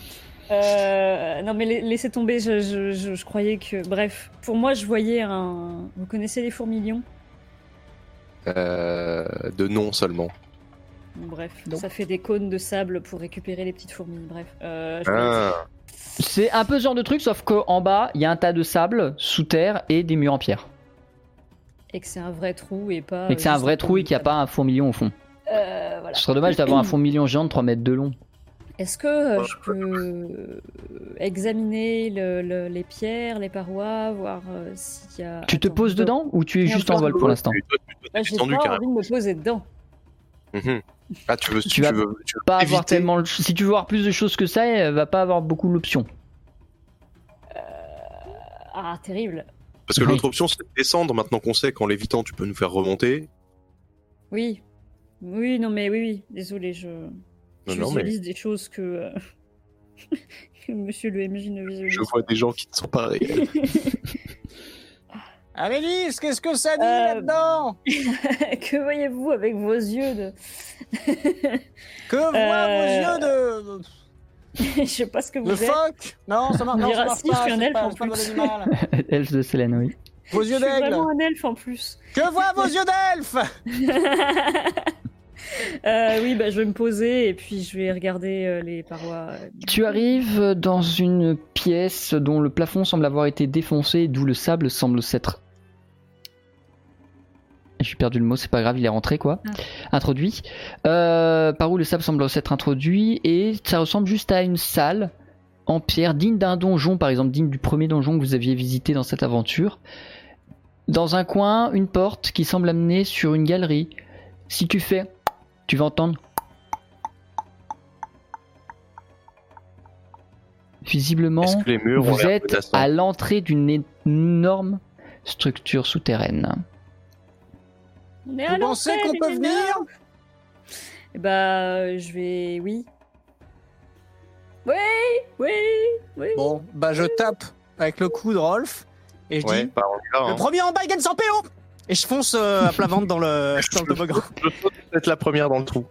Euh, non, mais la- laissez tomber, je, je, je, je croyais que. Bref, pour moi, je voyais un. Vous connaissez les fourmilions? De nom seulement. Bon, Bref, ça fait des cônes de sable pour récupérer les petites fourmis. Bref. Euh, Ah, C'est un peu ce genre de truc, sauf qu'en bas, il y a un tas de sable sous terre et des murs en pierre. Et que c'est un vrai trou et pas. Et que c'est un vrai trou et qu'il n'y a pas un fourmilion au fond. Euh, voilà. Ce serait dommage d'avoir un fourmilion géant de 3 mètres de long. Est-ce que euh, je peux euh, examiner le- le- les pierres, les parois, voir euh, s'il y a. Tu te Attends, poses dedans ou tu es juste en vol pour l'instant Bah, J'ai descendu, pas carrément. envie de me poser dedans. Mhm. Ah, tu veux, Tu tu, vas veux, tu veux Pas avoir tellement. le- Si tu veux voir plus de choses que ça, elle va pas avoir beaucoup l'option. Ah, terrible. Parce que Oui. l'autre option, c'est de descendre. Maintenant qu'on sait qu'en l'évitant, tu peux nous faire remonter. Oui. Oui, non, mais oui, oui. Désolé, je. Non, je non, mais visualise des choses que. euh, que Monsieur le MJ ne visualise je vois des gens qui ne sont pas réels. Amélis, qu'est-ce que ça dit Euh, là-dedans? que voyez-vous avec vos yeux de. Que voient Euh, vos yeux de. je sais pas ce que vous êtes. phoque Non, ça marche, On non, ça marche si, je pas. suis un elfe pas- en pas plus. l'animal. Elfe de oui. Vos Je yeux suis d'aigle vraiment un elfe en plus. Que voient vos yeux d'elfe? Euh, oui, bah, je vais me poser et puis je vais regarder euh, les parois. Tu arrives dans une pièce dont le plafond semble avoir été défoncé, d'où le sable semble s'être. J'ai perdu le mot, c'est pas grave, il est rentré quoi. Introduit. Euh, par où le sable semble s'être introduit et ça ressemble juste à une salle en pierre digne d'un donjon, par exemple, digne du premier donjon que vous aviez visité dans cette aventure. Dans un coin, une porte qui semble amener sur une galerie. Si tu fais, tu vas entendre Visiblement, vous êtes à l'entrée d'une énorme structure souterraine. À Vous pensez qu'on peut venir Eh Bah, je vais. Oui. Oui, oui, oui. Bon, bah je tape avec le coup de Rolf et je Ouais, dis bah, Le hein. premier en bas, il gagne 100 PO Et je fonce euh, à plat ventre dans le, dans le toboggan. Je saute peut-être la première dans le trou.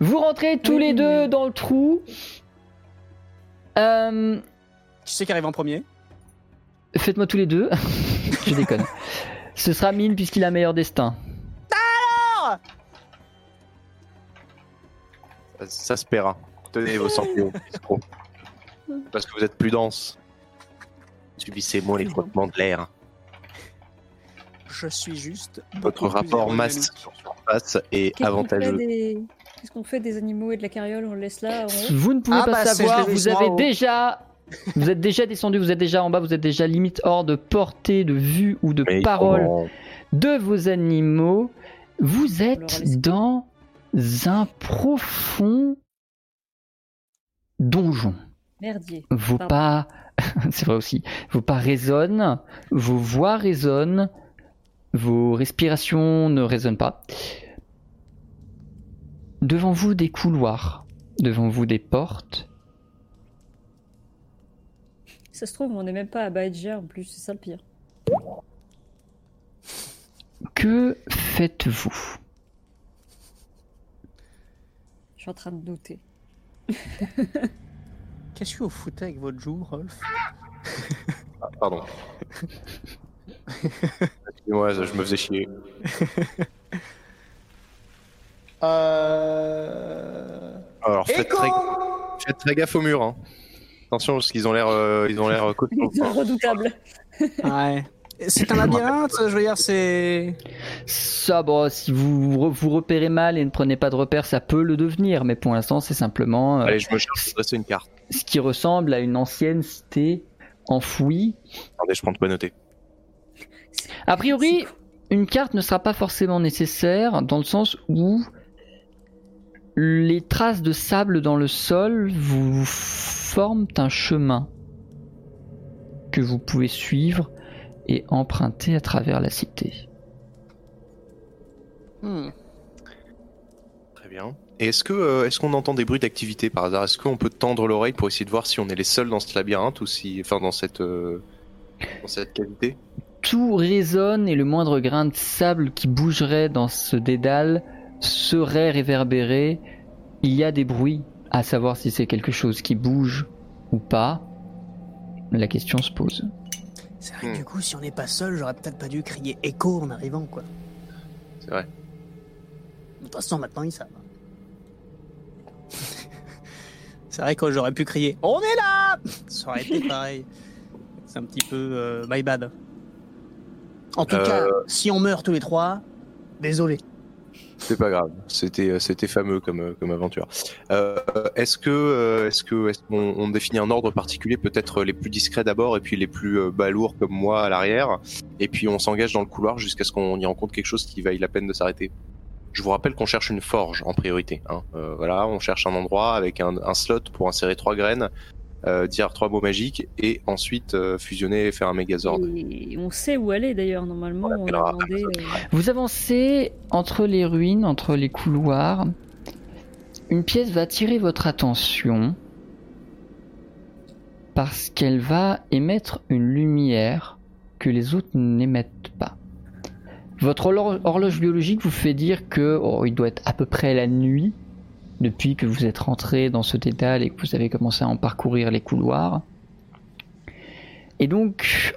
Vous rentrez tous les deux dans le trou. Euh, Qui c'est qui arrive en premier Faites-moi tous les deux. Je déconne. Ce sera Mine puisqu'il a meilleur destin. Ça, ça se paiera. Tenez vos 100 kilos, escrocs. Parce que vous êtes plus dense. Subissez moins les frottements de l'air. Je suis juste. Votre rapport masse sur surface est Qu'est-ce qu'on fait avantageux. des- Qu'est-ce qu'on fait des animaux et de la carriole? On le laisse là Vous ne pouvez Ah pas bah, savoir. Vous avez haut. déjà, vous êtes déjà descendu. Vous êtes déjà en bas. Vous êtes déjà limite hors de portée de vue ou de Mais parole comment- de vos animaux. Vous êtes dans un profond donjon. Merdier. vos Pardon. pas, c'est vrai aussi, vos pas résonnent, vos voix résonnent, vos respirations ne résonnent pas. Devant vous des couloirs, devant vous des portes. Ça se trouve, on n'est même pas à Baedja en plus, c'est ça le pire. Que faites-vous? Je suis en train de douter. Qu'est-ce que vous foutez avec votre joue, Rolf? Ah, pardon. Excusez-moi, je me faisais chier. Euh. Alors faites très, faites très gaffe au mur. Hein. Attention parce qu'ils ont l'air, euh, ils ont l'air euh, costauds. Ils sont redoutables. Ouais. C'est un labyrinthe, je veux dire, c'est. Ça, bon, si vous vous repérez mal et ne prenez pas de repères, ça peut le devenir, mais pour l'instant, c'est simplement euh, Allez, je me dresser une carte. ce qui ressemble à une ancienne cité enfouie Attendez, je prends de quoi noter. A priori, une carte ne sera pas forcément nécessaire dans le sens où les traces de sable dans le sol vous forment un chemin que vous pouvez suivre et emprunter à travers la cité. Hmm. Très bien. Et est-ce que, euh, est-ce qu'on entend des bruits d'activité par hasard? Est-ce qu'on peut tendre l'oreille pour essayer de voir si on est les seuls dans ce labyrinthe ou si, enfin, dans cette, euh, dans cette cavité? Tout résonne et le moindre grain de sable qui bougerait dans ce dédale serait réverbéré. Il y a des bruits, à savoir si c'est quelque chose qui bouge ou pas. La question se pose. C'est vrai que Hmm. du coup, si on n'est pas seul, j'aurais peut-être pas dû crier écho en arrivant, quoi. C'est vrai. De toute façon, maintenant, ils savent. C'est vrai que j'aurais pu crier On est là Ça aurait été pareil. C'est un petit peu euh, my bad. En tout Euh. cas, si on meurt tous les trois, désolé. C'est pas grave, c'était c'était fameux comme comme aventure. Euh, est-ce que euh, est-ce que est-ce qu'on on définit un ordre particulier, peut-être les plus discrets d'abord et puis les plus euh, balourds comme moi à l'arrière, et puis on s'engage dans le couloir jusqu'à ce qu'on y rencontre quelque chose qui vaille la peine de s'arrêter. Je vous rappelle qu'on cherche une forge en priorité. Hein. Euh, voilà, on cherche un endroit avec un, un slot pour insérer trois graines, euh, dire trois mots magiques et ensuite euh, fusionner et faire un Megazord. Et on sait où aller d'ailleurs, normalement. On On, a l'appellera demandé. euh, Vous avancez entre les ruines, entre les couloirs. Une pièce va attirer votre attention parce qu'elle va émettre une lumière que les autres n'émettent pas. Votre horlo- horloge biologique vous fait dire que oh, il doit être à peu près la nuit depuis que vous êtes rentré dans ce dédale et que vous avez commencé à en parcourir les couloirs. Et donc,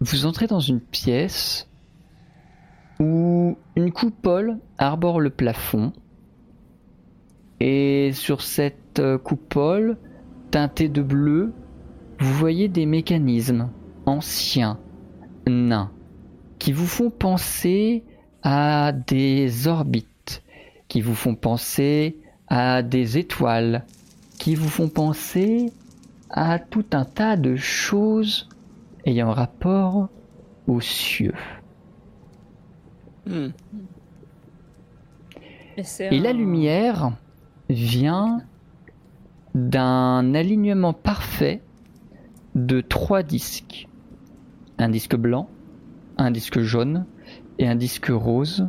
vous entrez dans une pièce où une coupole arbore le plafond. Et sur cette euh, coupole, teintée de bleu, vous voyez des mécanismes anciens, nains, qui vous font penser à des orbites, qui vous font penser à des étoiles, qui vous font penser à tout un tas de choses ayant rapport aux cieux. Hmm. et la lumière vient d'un alignement parfait de trois disques. Un disque blanc, un disque jaune et un disque rose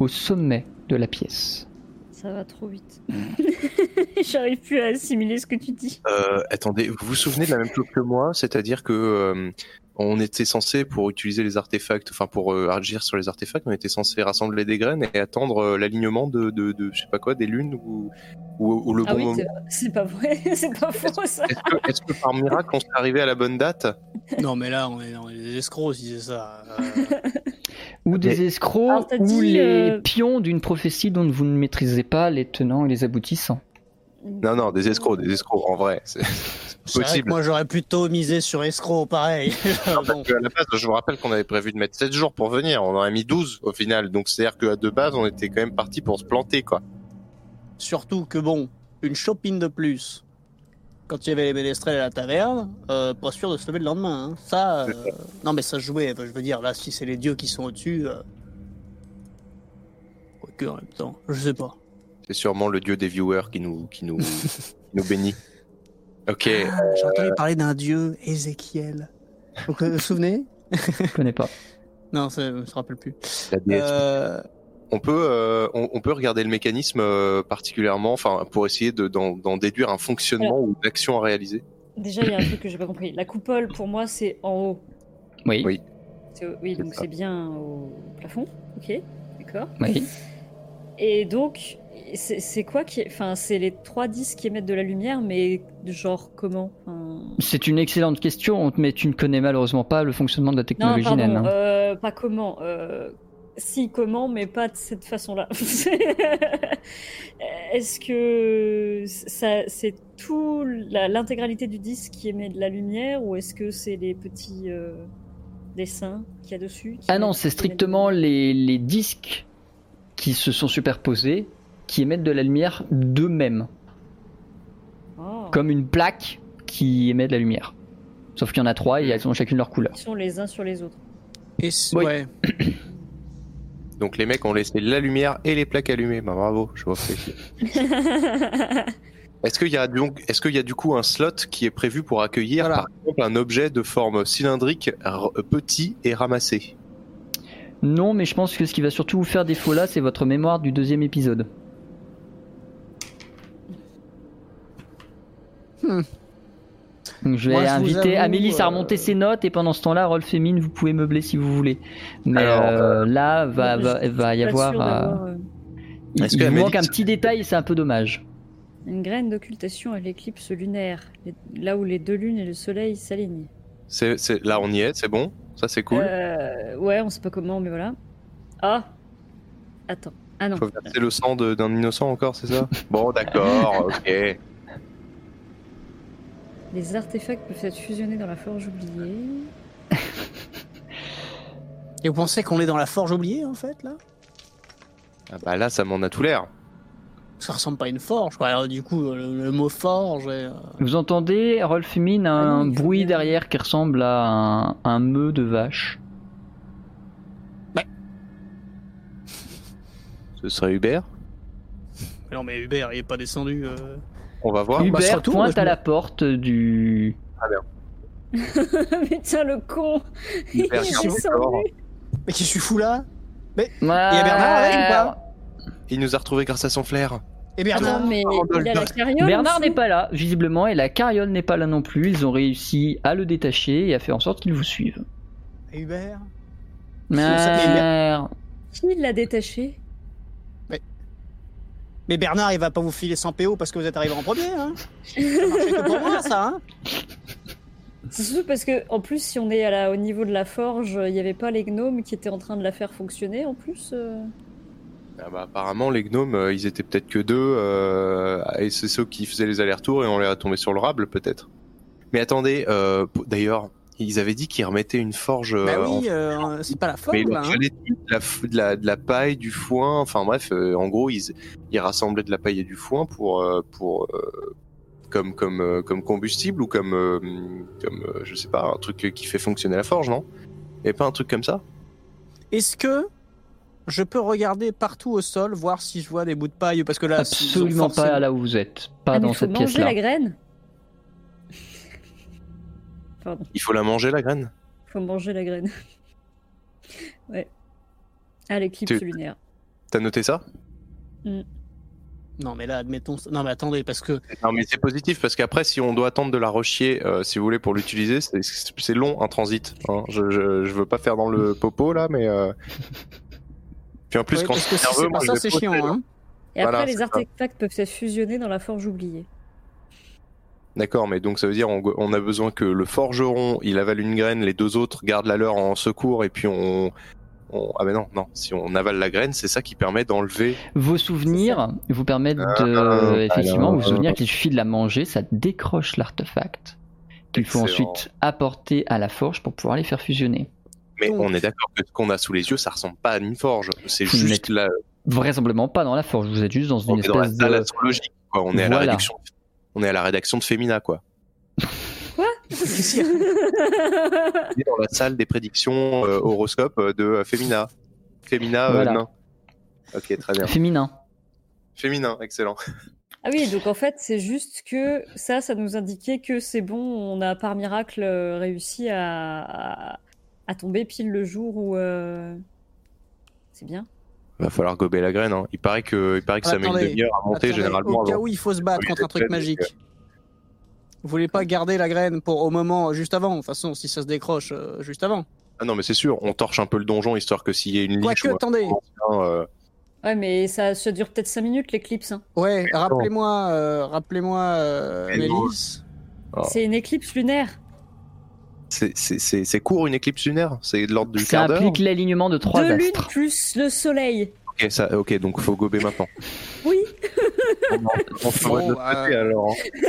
au sommet de la pièce. Ça va trop vite. J'arrive plus à assimiler ce que tu dis. Euh, attendez, vous vous souvenez de la même chose que moi, c'est-à-dire que euh, on était censé pour utiliser les artefacts, enfin pour euh, agir sur les artefacts, on était censé rassembler des graines et attendre euh, l'alignement de, de, de je sais pas quoi, des lunes ou, ou, ou le Ah bon oui, moment? c'est- pas vrai, c'est pas faux ça. Est-ce que, est-ce que par miracle on serait arrivé à la bonne date? Non, mais là, on est, on est des escrocs si c'est ça. Ou des Mais- escrocs, Alors, ou dit, les euh, pions d'une prophétie dont vous ne maîtrisez pas les tenants et les aboutissants. Non, non, des escrocs, des escrocs, en vrai. C'est c'est vrai que possible. moi, j'aurais plutôt misé sur escroc, pareil. Parce Bon. que à la base, je vous rappelle qu'on avait prévu de mettre 7 jours pour venir, on en a mis 12 au final, donc c'est-à-dire qu'à de base, on était quand même parti pour se planter, quoi. Surtout que bon, une shopping de plus. Quand il y avait les ménestrels à la taverne, euh, pas sûr de se lever le lendemain. hein. Ça, euh, non mais ça se jouait. Je veux dire, là, si c'est les dieux qui sont au-dessus, euh... que en même temps, je sais pas. C'est sûrement le dieu des viewers qui nous, qui nous, qui nous bénit. Ok, Ah, J'ai entendu parler d'un dieu, Ézéchiel. Vous vous souvenez? Je connais pas. Non, ça, je me rappelle plus. la déesse Euh, On peut, euh, on, on peut regarder le mécanisme euh, particulièrement, enfin, pour essayer de- d'en déduire un fonctionnement ou une action à réaliser. Déjà, il y a un truc que j'ai pas compris. La coupole, pour moi, c'est en haut. Oui, Oui. Oui, donc c'est bien au plafond. Ok, d'accord. oui. Et donc, c'est quoi qui. Enfin, c'est les trois disques qui émettent de la lumière, mais genre comment Enfin, C'est une excellente question, mais tu ne connais malheureusement pas le fonctionnement de la Non, technologie pardon, naine. hein. euh, pas comment. euh, Si, comment, mais pas de cette façon-là. Est-ce que ça, c'est tout la- l'intégralité du disque qui émet de la lumière, ou est-ce que c'est les petits euh, dessins qu'il y a dessus Ah non, c'est strictement les, les disques qui se sont superposés qui émettent de la lumière d'eux-mêmes, Ah. comme une plaque qui émet de la lumière. Sauf qu'il y en a trois et elles ont chacune leur couleur. Ils sont les uns sur les autres. et Oui. ouais. Donc les mecs ont laissé la lumière et les plaques allumées. Bah bravo, je vous félicite. Est-ce qu'il y a donc, est-ce qu'il y a du coup un slot qui est prévu pour accueillir Voilà. par exemple un objet de forme cylindrique r- petit et ramassé? Non, mais je pense que ce qui va surtout vous faire défaut là, c'est votre mémoire du deuxième épisode. Hmm. Donc je vais Moi, je vous inviter avoue, Amélie à euh, remonter ses notes et pendant ce temps-là, Rolf et Mine, vous pouvez meubler si vous voulez. Mais Alors, euh, là, va, va, y avoir. euh, euh, il il vous manque un petit détail et c'est un peu dommage. Une graine d'occultation à l'éclipse lunaire, là où les deux lunes et le soleil s'alignent. c'est, c'est- Là, on y est, c'est bon? Ça, c'est cool? Euh, ouais, on sait pas comment, mais voilà. Ah Attends. Ah non. Faut verser le sang de- d'un innocent encore, c'est ça? Bon, d'accord, ok. Les artefacts peuvent être fusionnés dans la forge oubliée. Et vous pensez qu'on est dans la forge oubliée en fait là? Ah bah là, ça m'en a tout l'air. Ça ressemble pas à une forge. quoi. Alors, du coup, le, le mot forge. est, euh, Vous entendez, Rolf mine Ah un non, faut bruit bien. derrière qui ressemble à un, un meuh de vache. Ce serait Hubert? mais Non, mais Hubert, il est pas descendu. euh. On va voir. bah, Hubert moi, pointe je à la porte du... Putain, le con Il Hubert, est descendu. Mais qui je suis fou là? Il y a Bernard avec ou pas? Il nous a retrouvés grâce à son flair. Et Bernard Attends, mais il a la carriole Bernard n'est pas là, visiblement, et la carriole n'est pas là non plus. Ils ont réussi à le détacher et à faire en sorte qu'il vous suive. Et Hubert? Merde. Qui l'a détaché? Mais Bernard, il va pas vous filer 100 PO parce que vous êtes arrivé en premier, hein Ça que pour moi, ça, hein C'est surtout parce que, en plus, si on est à la, au niveau de la forge, il n'y avait pas les gnomes qui étaient en train de la faire fonctionner en plus euh. Ah bah, apparemment, les gnomes, euh, ils étaient peut-être que deux, euh, et c'est ceux qui faisaient les allers-retours et on les a tombés sur le rable, peut-être. Mais attendez, euh, d'ailleurs, ils avaient dit qu'ils remettaient une forge. euh, Bah en- oui, euh, c'est pas la forge, Mais là, leur hein de la, de, la, de la paille, du foin, enfin bref, euh, en gros, ils, ils rassemblaient de la paille et du foin pour, euh, pour euh, comme, comme, euh, comme combustible ou comme, euh, comme euh, je sais pas, un truc qui fait fonctionner la forge, non? Et pas un truc comme ça? Est-ce que je peux regarder partout au sol, voir si je vois des bouts de paille? Parce que là, Absolument forcément- pas là où vous êtes. Pas Ah, dans il faut cette manger pièce-là. la graine Pardon, Il faut la manger, la graine? Faut manger la graine. ouais. Ah, l'éclipse Tu- lunaire. T'as noté ça? Non, mais là, admettons. Non, mais attendez, parce que. Non, mais c'est positif parce qu'après, si on doit attendre de la rechier, euh, si vous voulez, pour l'utiliser, c'est- long un transit. hein. Je, je, je veux pas faire dans le popo là, mais. euh, Puis en plus, Ouais, quand si nerveux, c'est moi, pas je ça, c'est chiant, hein Et Voilà, après, les ça. artefacts peuvent être fusionnés dans la forge oubliée. D'accord, mais donc ça veut dire on, on a besoin que le forgeron il avale une graine, les deux autres gardent la leur en secours et puis on, on- ah mais non non si on avale la graine c'est ça qui permet d'enlever. Vos souvenirs vous permettent de, Ah, effectivement, alors, vous souvenir euh, qu'il suffit de la manger, ça décroche l'artefact qu'il faut ensuite apporter à la forge pour pouvoir les faire fusionner. mais Donc- on est d'accord que ce qu'on a sous les yeux ça ressemble pas à une forge. C'est juste là Vraisemblablement pas dans la forge, vous êtes juste dans on une est dans la espèce de... astrologique quoi. On est à la Voilà. On est à la rédaction de Femina quoi est dans la salle des prédictions euh, horoscope euh, de euh, Femina Femina euh, Voilà. nain ok très bien Féminin. féminin excellent Ah oui, donc en fait, c'est juste que ça, ça nous indiquait que c'est bon, on a par miracle réussi à, à, à tomber pile le jour où. euh, C'est bien. Va falloir gober la graine hein. il paraît que il paraît que ça met une demi-heure à monter Attendez, généralement Au cas avant. où il faut se battre contre un truc magique. Vous voulez pas garder la graine pour au moment juste avant De toute façon, si ça se décroche euh, juste avant. Ah non, mais c'est sûr, on torche un peu le donjon histoire que s'il y a une Quoique, attendez. euh, Ouais, mais ça, ça dure peut-être 5 minutes l'éclipse. hein. Ouais, rappelez-moi, euh, rappelez-moi, euh. Oh. C'est une éclipse lunaire. C'est- court une éclipse lunaire? C'est de l'ordre du Ça quart d'heure? implique l'alignement de trois Deux lunes astres. plus le soleil. ok, ça, ok, donc faut gober maintenant. Oui. on ferait notre bah, côté, alors. hein.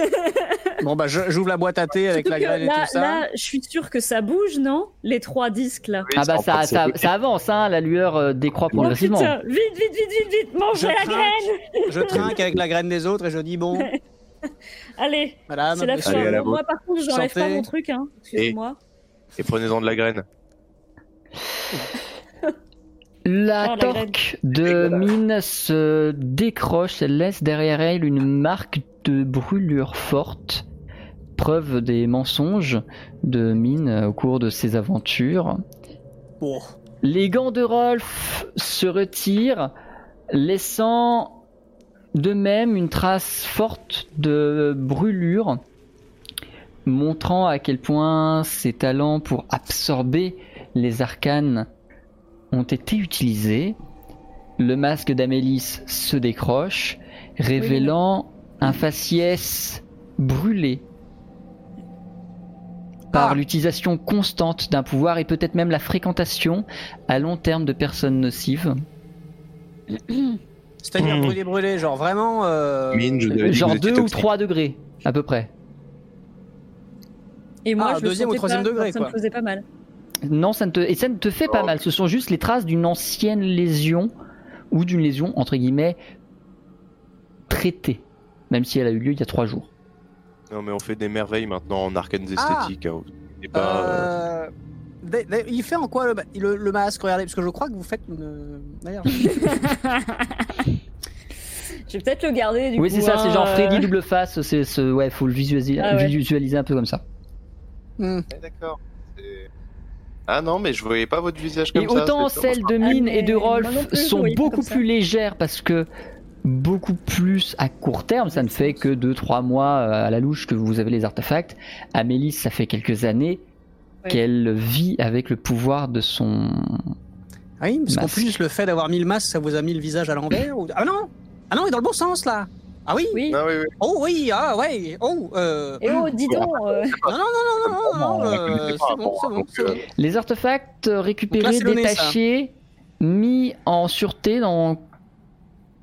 Bon bah, je- j'ouvre la boîte à thé avec Surtout la graine et là, tout ça. là, je suis sûre que ça bouge, non? Les trois disques là. Oui, Ah bah ça, ça, ça avance, hein, la lueur euh, décroît Oh progressivement. putain, vite, vite, vite, vite, vite, mangez Je la trinque. graine Je trinque avec la graine des autres et je dis bon, Allez, madame, c'est la fin. Allez, la moi, par contre, j'enlève Santé. pas mon truc, hein. Excusez-moi. Et prenez-en de la graine. La la torque de mine se décroche, elle laisse derrière elle une marque de brûlure forte, preuve des mensonges de mine au cours de ses aventures. Bon. Les gants de Rolf se retirent, laissant de même une trace forte de brûlure, montrant à quel point ses talents pour absorber les arcanes ont été utilisés. Le masque d'Amélis se décroche, révélant un faciès brûlé par Ah. l'utilisation constante d'un pouvoir et peut-être même la fréquentation à long terme de personnes nocives. C'est-à-dire Mmh. brûler, brûler, genre vraiment. euh, Mine, je devais- dit que Genre vous étiez 2 ou toxique. 3 degrés, à peu près. Et moi, Ah, je deuxième ou sentais troisième pas, degré, ça quoi. me faisait pas mal. Non, ça ne te, et ça ne te fait pas Oh. mal. Ce sont juste les traces d'une ancienne lésion ou d'une lésion entre guillemets traitée, même si elle a eu lieu il y a trois jours. Non, mais on fait des merveilles maintenant en arcanes Ah. esthétiques. hein. Et pas, euh, Euh, d'a- il fait en quoi le, le- le masque? Regardez, parce que je crois que vous faites une. D'ailleurs, Je vais peut-être le garder du oui, coup. c'est ça, c'est genre hein, Freddy euh, double face. C'est ce, ouais, faut le visualiser, Ah ouais. visualiser un peu comme ça. Hmm. ouais, D'accord. Ah non, mais je voyais pas votre visage comme Et ça. autant c'est- celles de Ah, Mine et de Rolf plus, sont beaucoup plus légères parce que beaucoup plus à court terme, ça ne fait que 2-3 mois euh, à la louche que vous avez les artefacts. Amélie, ça fait quelques années Ouais. qu'elle vit avec le pouvoir de son... Ah oui, parce qu'en plus, le fait d'avoir mis le masque, ça vous a mis le visage à l'envers ou... Ah non Ah non, il est dans le bon sens là Ah oui Oui. Ah oui, oui. Oh oui, ah ouais Oh euh... Et oh, dis donc. euh, Non, non, non, non, non, non, euh, c'est bon, c'est bon, donc, c'est bon. Les artefacts récupérés, là, nez, détachés, mis en sûreté dans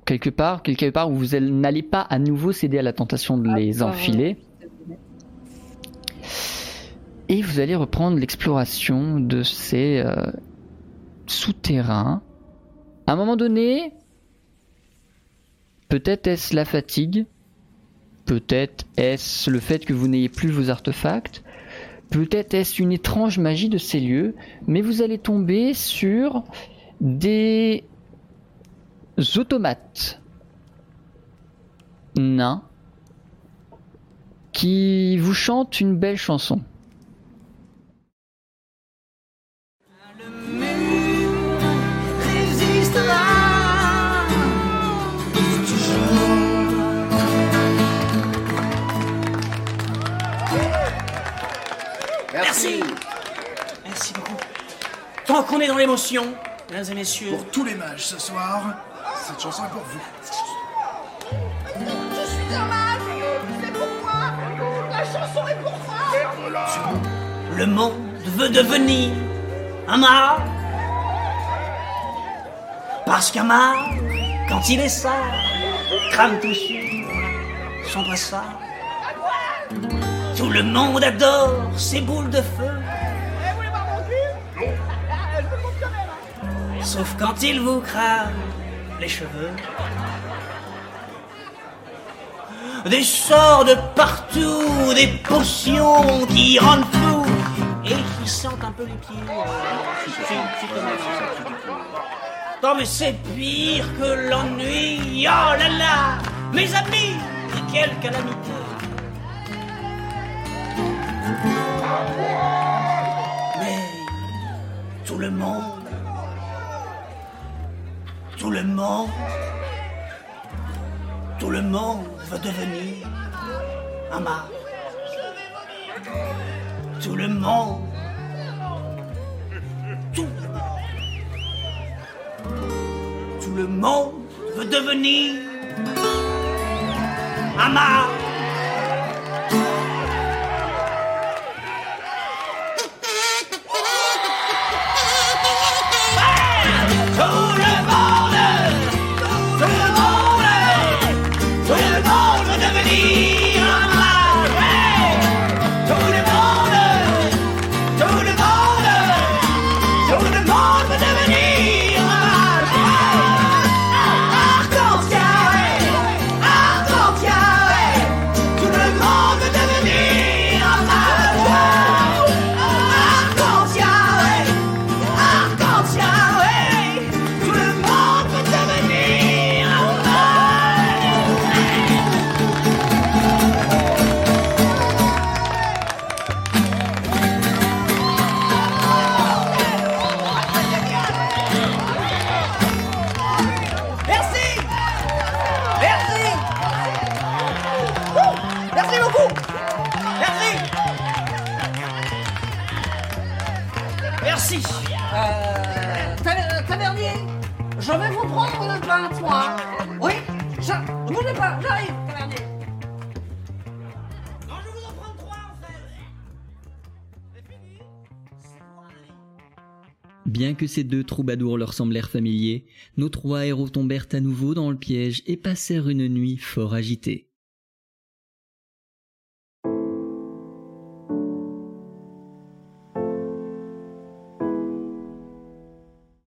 quelque part, quelque part où vous n'allez pas à nouveau céder à la tentation de Ah, les enfiler. Et vous allez reprendre l'exploration de ces euh, souterrains. À un moment donné, peut-être est-ce la fatigue, peut-être est-ce le fait que vous n'ayez plus vos artefacts, peut-être est-ce une étrange magie de ces lieux, mais vous allez tomber sur des automates nains qui vous chantent une belle chanson. Merci Merci beaucoup. Tant qu'on est dans l'émotion, mesdames et messieurs, Pour tous les mages ce soir, cette chanson est pour vous. Je suis un mage C'est pour moi La chanson est pour moi le monde veut devenir un mât. Parce qu'un mât, quand il est sale, crame tout sur son brassard. Tout le monde adore ses boules de feu. Eh, Sauf quand il vous crame les cheveux. Des sorts de partout, des potions qui rendent fou et qui sentent un peu les pieds. Non mais c'est pire que l'ennui. Oh là là, mes amis, quelle calamité. Mais tout le monde tout le monde, tout le monde veut devenir un mât. Tout le monde, tout, tout le monde veut devenir un mât. Que ces deux troubadours leur semblèrent familiers, nos trois héros tombèrent à nouveau dans le piège et passèrent une nuit fort agitée.